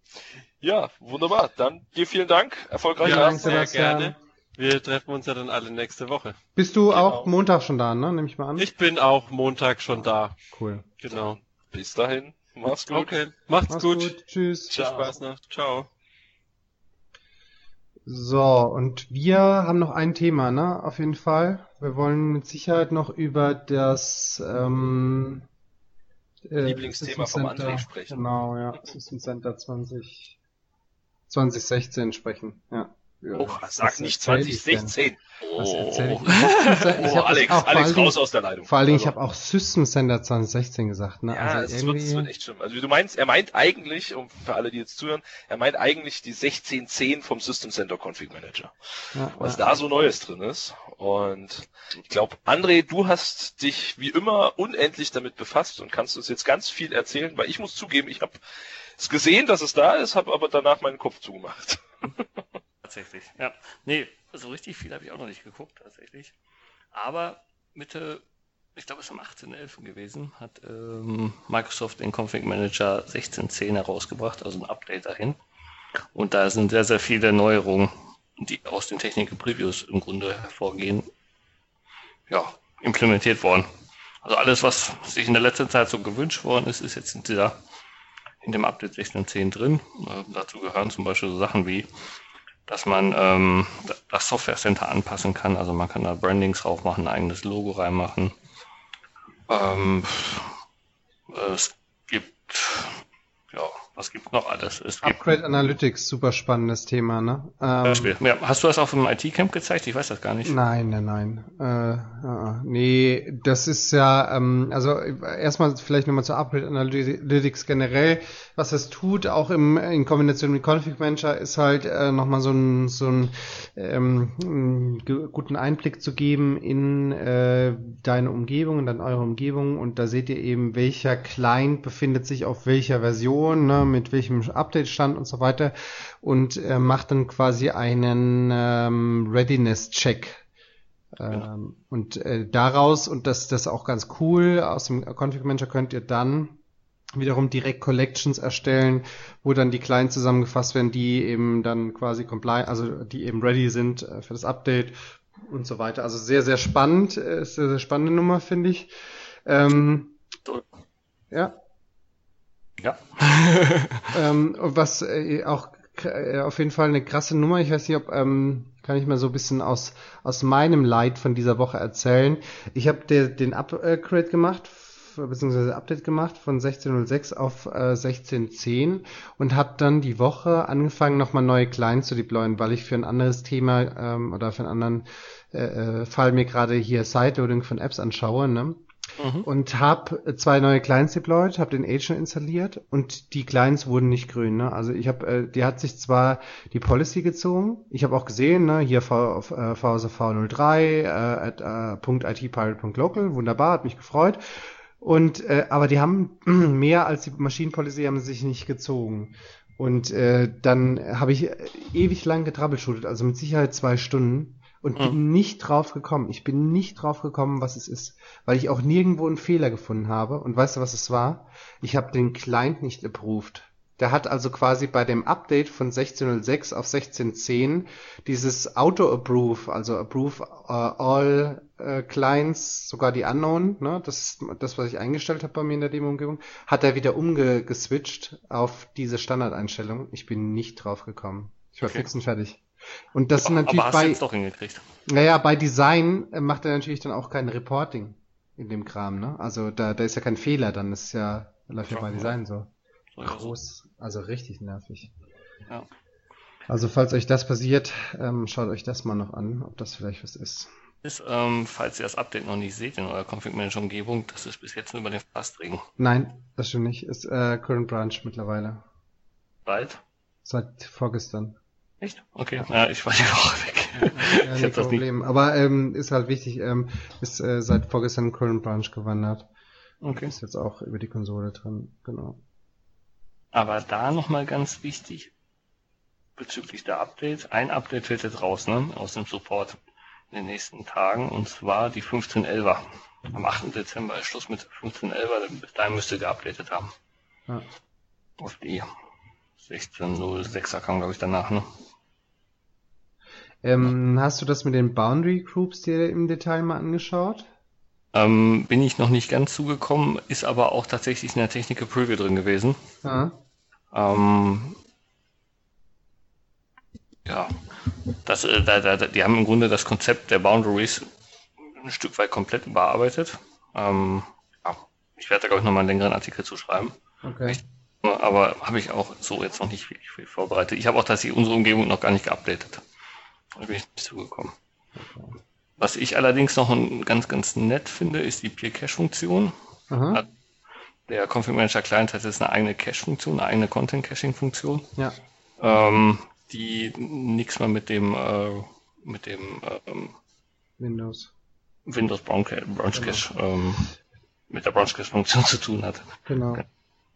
Ja, wunderbar. Dann dir vielen Dank. Erfolgreich. Ja, sehr gerne. Wir treffen uns ja dann alle nächste Woche. Bist du genau. auch Montag schon da, ne? Nehme ich mal an. Ich bin auch Montag schon da. Cool. Genau. Bis dahin. Mach's gut. Okay. Macht's, Macht's gut. gut. Tschüss. Ciao. Viel Spaß noch. Ciao. So, und wir haben noch ein Thema, ne? Auf jeden Fall. Wir wollen mit Sicherheit noch über das ähm, äh, Lieblingsthema vom André sprechen. Genau, ja. System Center 20, 2016 sprechen, ja. Oh, sag nicht 2016. Oh, ich? ich oh Alex, auch, Alex, raus aus der Leitung. Vor allen Dingen, also. ich habe auch System Center 2016 gesagt. Ne? Ja, also es, wird, es wird echt schlimm. Also du meinst, er meint eigentlich, um für alle, die jetzt zuhören, er meint eigentlich die 1610 vom System Center Config Manager. Ja, was ja. da so Neues drin ist. Und ich glaube, André, du hast dich wie immer unendlich damit befasst und kannst uns jetzt ganz viel erzählen, weil ich muss zugeben, ich habe es gesehen, dass es da ist, habe aber danach meinen Kopf zugemacht. tatsächlich. Ja. Nee, so richtig viel habe ich auch noch nicht geguckt, tatsächlich. Aber Mitte, ich glaube, es ist am 18.11. gewesen, hat ähm, Microsoft den Config Manager 16.10 herausgebracht, also ein Update dahin. Und da sind sehr, sehr viele Neuerungen, die aus den Technik-Previews im Grunde hervorgehen, ja, implementiert worden. Also alles, was sich in der letzten Zeit so gewünscht worden ist, ist jetzt in dieser in dem Update 16.10 drin. Äh, dazu gehören zum Beispiel so Sachen wie dass man ähm, das Software Center anpassen kann. Also man kann da Brandings drauf machen, ein eigenes Logo reinmachen. Ähm, es gibt ja, was gibt noch alles? Es Upgrade Analytics, super spannendes Thema, ne? Ähm, ja, hast du das auf dem IT-Camp gezeigt? Ich weiß das gar nicht. Nein, nein, nein. Äh, äh, nee, das ist ja, ähm, also erstmal vielleicht nochmal zu Upgrade Analytics generell. Was es tut, auch im, in Kombination mit Config Manager, ist halt äh, nochmal so ein, so ein ähm, guten Einblick zu geben in äh, deine Umgebung, in eure Umgebung und da seht ihr eben, welcher Client befindet sich auf welcher Version, ne? Mit welchem Update-Stand und so weiter und äh, macht dann quasi einen ähm, Readiness-Check. Ähm, und äh, daraus, und das, das ist auch ganz cool, aus dem Config Manager könnt ihr dann wiederum direkt Collections erstellen, wo dann die Clients zusammengefasst werden, die eben dann quasi compliant, also die eben ready sind äh, für das Update und so weiter. Also sehr, sehr spannend, äh, ist eine sehr spannende Nummer, finde ich. Ähm, ja. Ja. ähm, was äh, auch äh, auf jeden Fall eine krasse Nummer. Ich weiß nicht, ob ähm, kann ich mal so ein bisschen aus aus meinem Leid von dieser Woche erzählen. Ich habe den Upgrade gemacht beziehungsweise Update gemacht von 16.06 auf äh, 16.10 und habe dann die Woche angefangen, nochmal neue Clients zu deployen, weil ich für ein anderes Thema ähm, oder für einen anderen äh, äh Fall mir gerade hier Sideloading von Apps anschaue. Ne? Mhm. und habe zwei neue Clients deployed, habe den Agent installiert und die Clients wurden nicht grün. Ne? Also ich habe, äh, die hat sich zwar die Policy gezogen, ich habe auch gesehen, ne, hier v, äh, VSV03 äh, at äh, .itpilot.local, wunderbar, hat mich gefreut. Und äh, aber die haben mehr als die Maschinenpolicy haben sich nicht gezogen. Und äh, dann habe ich ewig lang getrabbelshootet, also mit Sicherheit zwei Stunden und mhm. bin nicht drauf gekommen. Ich bin nicht drauf gekommen, was es ist, weil ich auch nirgendwo einen Fehler gefunden habe. Und weißt du, was es war? Ich habe den Client nicht approved. Der hat also quasi bei dem Update von 16.06 auf 16.10 dieses Auto-Approve, also Approve uh, all uh, Clients, sogar die Unknown, ne, das ist das, was ich eingestellt habe bei mir in der Demo-Umgebung, hat er wieder umgeswitcht auf diese Standardeinstellung. Ich bin nicht drauf gekommen. Ich war okay. fix und fertig. Und das sind natürlich Aber hast bei, jetzt doch hingekriegt. naja, bei Design äh, macht er natürlich dann auch kein Reporting in dem Kram, ne? Also da, da ist ja kein Fehler, dann ist ja, läuft ja bei. Design so. Groß, also richtig nervig. Ja. Also falls euch das passiert, ähm, schaut euch das mal noch an, ob das vielleicht was ist. Ist, ähm, falls ihr das Update noch nicht seht in eurer Config Manager Umgebung, das ist bis jetzt nur über den Fastregen. Nein, das stimmt nicht. Ist äh, Current Branch mittlerweile. Bald? Seit vorgestern. Echt? Okay. Ja, ich war die Woche weg. Ja, ich kein das nicht. Problem. Aber ähm, ist halt wichtig, ähm, ist äh, seit vorgestern Current Branch gewandert. Okay. Ist jetzt auch über die Konsole drin, genau. Aber da nochmal ganz wichtig bezüglich der Updates. Ein Update fällt jetzt raus, ne? Aus dem Support in den nächsten Tagen. Und zwar die 1511er. Am 8. Dezember ist Schluss mit 1511er. Bis dahin müsst ihr geupdatet haben. Ja. Auf die 1606er kam, glaube ich, danach, ne? Ähm, hast du das mit den Boundary Groups dir im Detail mal angeschaut? Ähm, bin ich noch nicht ganz zugekommen, ist aber auch tatsächlich in der Technical Preview drin gewesen. Ja. Ähm, ja, das, äh, da, da, die haben im Grunde das Konzept der Boundaries ein Stück weit komplett überarbeitet. Ähm, ja, ich werde da, glaube ich, nochmal einen längeren Artikel zu schreiben. Okay. Aber habe ich auch so jetzt noch nicht wirklich viel vorbereitet. Ich habe auch tatsächlich unsere Umgebung noch gar nicht geupdatet. Da bin ich nicht zugekommen. Was ich allerdings noch ganz, ganz nett finde, ist die Peer Cache Funktion. Aha. Der Config Manager Client hat jetzt eine eigene Cache-Funktion, eine eigene Content Caching-Funktion, Ja. ähm, die nichts mehr mit dem äh, mit dem ähm, Windows. Windows Branch Branch Cache ähm, mit der Branch Cache Funktion zu tun hat. Genau.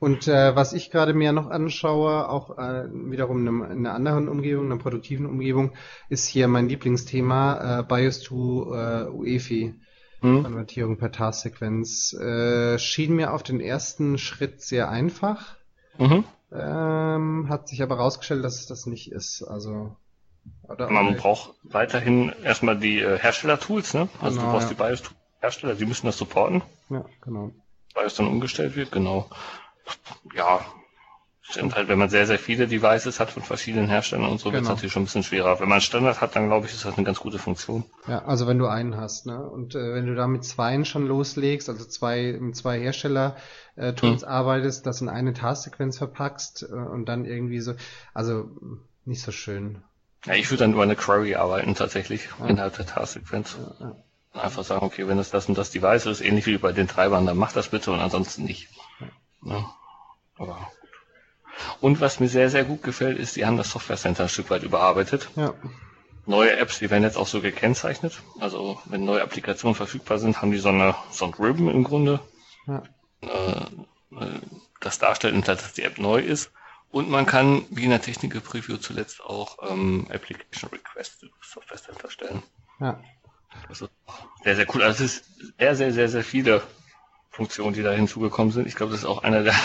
Und äh, was ich gerade mir noch anschaue, auch äh, wiederum in, in einer anderen Umgebung, einer produktiven Umgebung, ist hier mein Lieblingsthema, äh, BIOS to äh, UEFI. Hm? Konvertierung per Tasksequenz. Äh, schien mir auf den ersten Schritt sehr einfach. Mhm. Ähm, hat sich aber herausgestellt, dass es das nicht ist. Also oder, Man braucht weiterhin erstmal die äh, Hersteller-Tools, ne? Also Genau, du brauchst ja. die BIOS-Hersteller, die müssen das supporten, ja, genau. weil es dann umgestellt wird, genau. Ja, stimmt halt, wenn man sehr, sehr viele Devices hat von verschiedenen Herstellern und so, wird es Genau. natürlich schon ein bisschen schwerer. Wenn man Standard hat, dann glaube ich, ist das eine ganz gute Funktion. Ja, also wenn du einen hast, ne? Und äh, wenn du da mit zweien schon loslegst, also zwei mit zwei Hersteller äh, Tools arbeitest, das in eine Tasksequenz verpackst äh, und dann irgendwie so, also nicht so schön. Ja, ich würde dann über eine Query arbeiten tatsächlich Ja. innerhalb der Tasksequenz. Ja, ja. Einfach sagen, okay, wenn es das und das Device ist, ähnlich wie bei den Treibern, dann mach das bitte und ansonsten nicht. Ja. Aber gut. Und was mir sehr, sehr gut gefällt, ist, die haben das Software Center ein Stück weit überarbeitet. ja. Neue Apps, die werden jetzt auch so gekennzeichnet. Also wenn neue Applikationen verfügbar sind, haben die so eine, so ein Ribbon im Grunde, ja. äh, äh, das darstellt, dass die App neu ist. Und man kann, wie in der Technical Preview zuletzt, auch ähm, Application Requests das Software Center stellen. ja. Das ist sehr, sehr cool. Also es ist sehr, sehr, sehr, sehr viele Funktionen, die da hinzugekommen sind. Ich glaube, das ist auch einer der,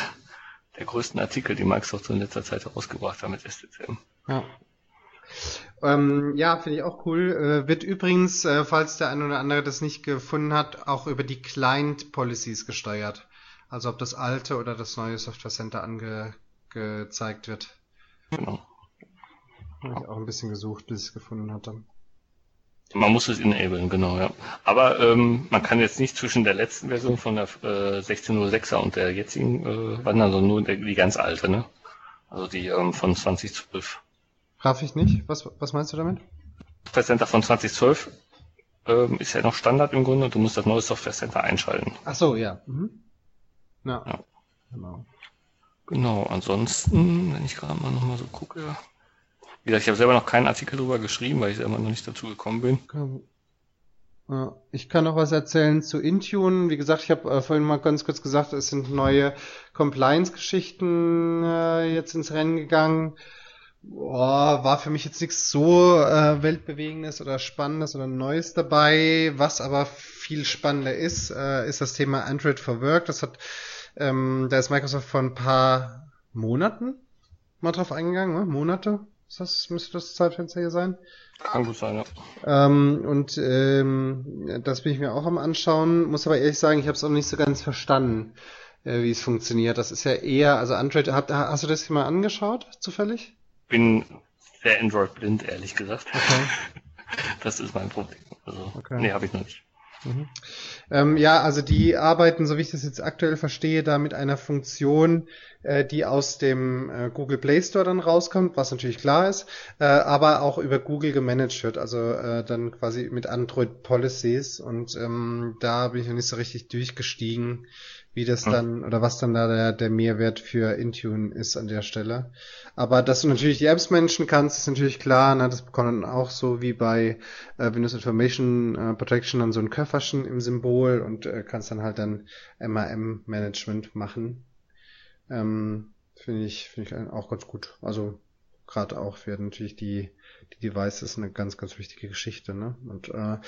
der größten Artikel, die Microsoft so in letzter Zeit herausgebracht hat mit STCM. Ja. Ähm, ja, finde ich auch cool. Äh, wird übrigens, äh, falls der eine oder andere das nicht gefunden hat, auch über die Client Policies gesteuert. Also ob das alte oder das neue Software Center angezeigt wird. Genau. Habe ich auch ein bisschen gesucht, bis ich es gefunden hatte. Man muss es enablen, genau, ja. Aber ähm, man kann jetzt nicht zwischen der letzten Version von der äh, 16.06er und der jetzigen äh, wandern, sondern nur der, die ganz alte, ne? Also die ähm, von 2012. Raff ich nicht? Was, was meinst du damit? Software Center von 2012 ähm, ist ja noch Standard im Grunde und du musst das neue Software Center einschalten. Ach so, ja. Mhm. Ja. Ja. Genau. Genau, ansonsten, wenn ich gerade mal nochmal so gucke. Wie gesagt, ich habe selber noch keinen Artikel drüber geschrieben, weil ich selber noch nicht dazu gekommen bin. Ich kann noch was erzählen zu Intune. Wie gesagt, ich habe äh, vorhin mal ganz kurz gesagt, es sind neue Compliance-Geschichten äh, jetzt ins Rennen gegangen. Boah, war für mich jetzt nichts so äh, weltbewegendes oder spannendes oder Neues dabei. Was aber viel spannender ist, äh, ist das Thema Android for Work. Das hat, ähm, da ist Microsoft vor ein paar Monaten mal drauf eingegangen, ne? Monate? Ist das, müsste das Zeitfenster hier sein? Kann gut sein, ja. Ähm, und ähm, das bin ich mir auch am anschauen, muss aber ehrlich sagen, ich habe es auch nicht so ganz verstanden, äh, wie es funktioniert. Das ist ja eher, also Android, habt, hast du das hier mal angeschaut, zufällig? Bin sehr Android-blind, ehrlich gesagt. Okay. Das ist mein Problem. Also, Okay. nee, habe ich noch nicht. Mhm. Ähm, ja, also die arbeiten, so wie ich das jetzt aktuell verstehe, da mit einer Funktion, äh, die aus dem äh, Google Play Store dann rauskommt, was natürlich klar ist, äh, aber auch über Google gemanagt wird, also äh, dann quasi mit Android Policies und ähm, da bin ich noch nicht so richtig durchgestiegen, wie das Hm. dann oder was dann da der, der Mehrwert für Intune ist an der Stelle. Aber dass du natürlich die Apps managen kannst, ist natürlich klar. Ne? Das bekommt dann auch so wie bei äh, Windows Information äh, Protection dann so ein Köfferchen im Symbol und äh, kannst dann halt dann MAM-Management machen. Ähm, finde ich, finde ich auch ganz gut. Also gerade auch für natürlich die, die Devices eine ganz, ganz wichtige Geschichte. Ne? Und äh,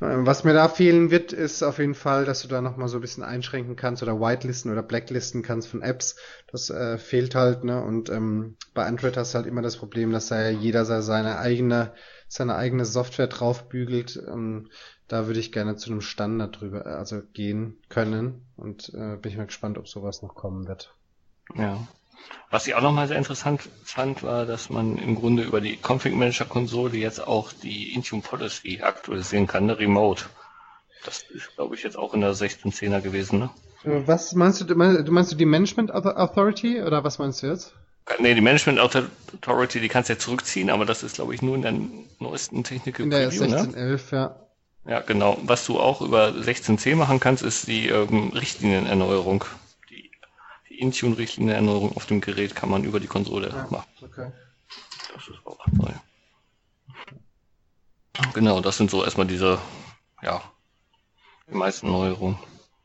was mir da fehlen wird, ist auf jeden Fall, dass du da nochmal so ein bisschen einschränken kannst oder whitelisten oder blacklisten kannst von Apps. Das äh, fehlt halt, ne? Und ähm, bei Android hast du halt immer das Problem, dass da ja jeder se- seine eigene, seine eigene Software draufbügelt. Ähm, da würde ich gerne zu einem Standard drüber, äh, also gehen können. Und äh, bin ich mal gespannt, ob sowas noch kommen wird. Ja. Was ich auch nochmal sehr interessant fand, war, dass man im Grunde über die Config Manager Konsole jetzt auch die Intune Policy aktualisieren kann, ne, remote. Das ist, glaube ich, jetzt auch in der 16.10er gewesen, ne? Was meinst du, du meinst, du meinst du die Management Author- Authority oder was meinst du jetzt? Nee, die Management Authority, die kannst du ja zurückziehen, aber das ist, glaube ich, nur in der neuesten Technical In der Preview, ne? 1611, ja. Ja, genau. Was du auch über 16c machen kannst, ist die ähm, Richtlinienerneuerung. Die, die Intune-Richtlinienerneuerung auf dem Gerät kann man über die Konsole Ja. machen. Okay. Das ist auch neu. Genau, das sind so erstmal diese, ja, die meisten Neuerungen.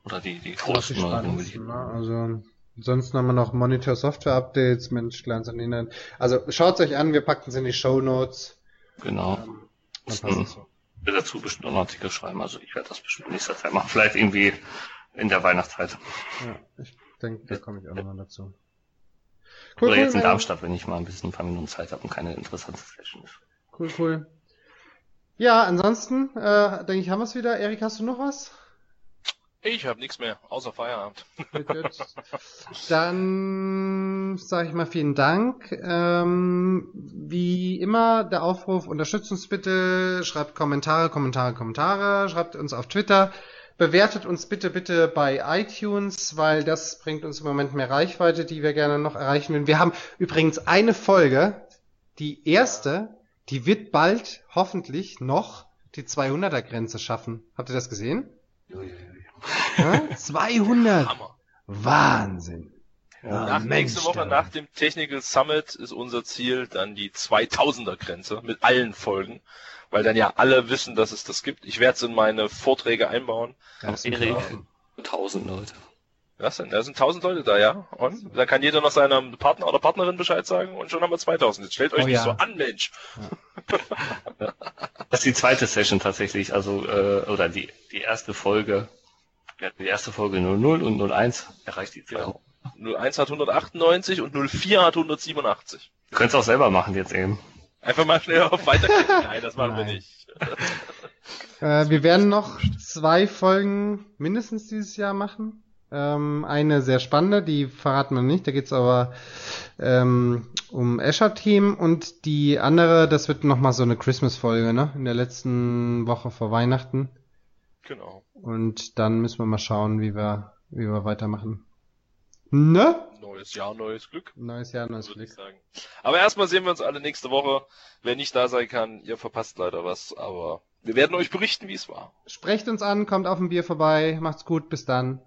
Oder die, die größten Klassisch Neuerungen. ich- ne? Also ansonsten haben wir noch Monitor Software Updates, Mensch, kleines an Ihnen. Also schaut euch an, wir packen es in die Show Notes. Genau. Dann Ist passt es will dazu bestimmt noch einen Artikel schreiben, also ich werde das bestimmt in nächster Zeit machen. Vielleicht irgendwie in der Weihnachtszeit. Ja, ich denke, da komme ich auch nochmal dazu. Oder jetzt in Manu. Darmstadt, wenn ich mal ein bisschen ein paar Minuten Zeit habe und keine interessante Session ist. Cool, cool. Ja, ansonsten, äh, denke ich, haben wir es wieder. Erik, hast du noch was? Ich habe nichts mehr, außer Feierabend. Gut, gut. Dann sage ich mal vielen Dank. Ähm, wie immer der Aufruf, unterstützt uns bitte, schreibt Kommentare, Kommentare, Kommentare, schreibt uns auf Twitter, bewertet uns bitte, bitte bei iTunes, weil das bringt uns im Moment mehr Reichweite, die wir gerne noch erreichen würden. Wir haben übrigens eine Folge, die erste, die wird bald hoffentlich noch die 200er Grenze schaffen. Habt ihr das gesehen? Ja? 200! Hammer. Wahnsinn. Ja, nach Mensch, nächste Woche, nach dem Technical Summit, ist unser Ziel dann die 2000er Grenze mit allen Folgen, weil dann ja alle wissen, dass es das gibt. Ich werde es in meine Vorträge einbauen. Ja, das Erik, super. 1000 Leute. Was denn? Da sind 1000 Leute da, ja? Und dann kann jeder noch seinem Partner oder Partnerin Bescheid sagen und schon haben wir 2000. Jetzt stellt euch Oh nicht ja. so an, Mensch. Das ist die zweite Session tatsächlich, also äh, oder die die erste Folge. Ja, die erste Folge 00 und 01 erreicht die 200. 01 hat 198 und 04 hat 187. Du könntest auch selber machen jetzt eben. Einfach mal schnell auf weiterklicken. Nein, das machen wir Nein. nicht. Äh, wir werden noch zwei Folgen mindestens dieses Jahr machen. Ähm, eine sehr spannende, die verraten wir nicht. Da geht's aber ähm, um Team und die andere, das wird nochmal so eine Christmas-Folge, ne? In der letzten Woche vor Weihnachten. Genau. Und dann müssen wir mal schauen, wie wir, wie wir weitermachen. Ne? Neues Jahr, neues Glück. Neues Jahr, neues Glück. sagen. Aber erstmal sehen wir uns alle nächste Woche. Wer nicht da sein kann, ihr verpasst leider was, aber wir werden euch berichten, wie es war. Sprecht uns an, kommt auf ein Bier vorbei, macht's gut, bis dann.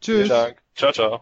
Tschüss. Vielen Dank. Ciao, ciao.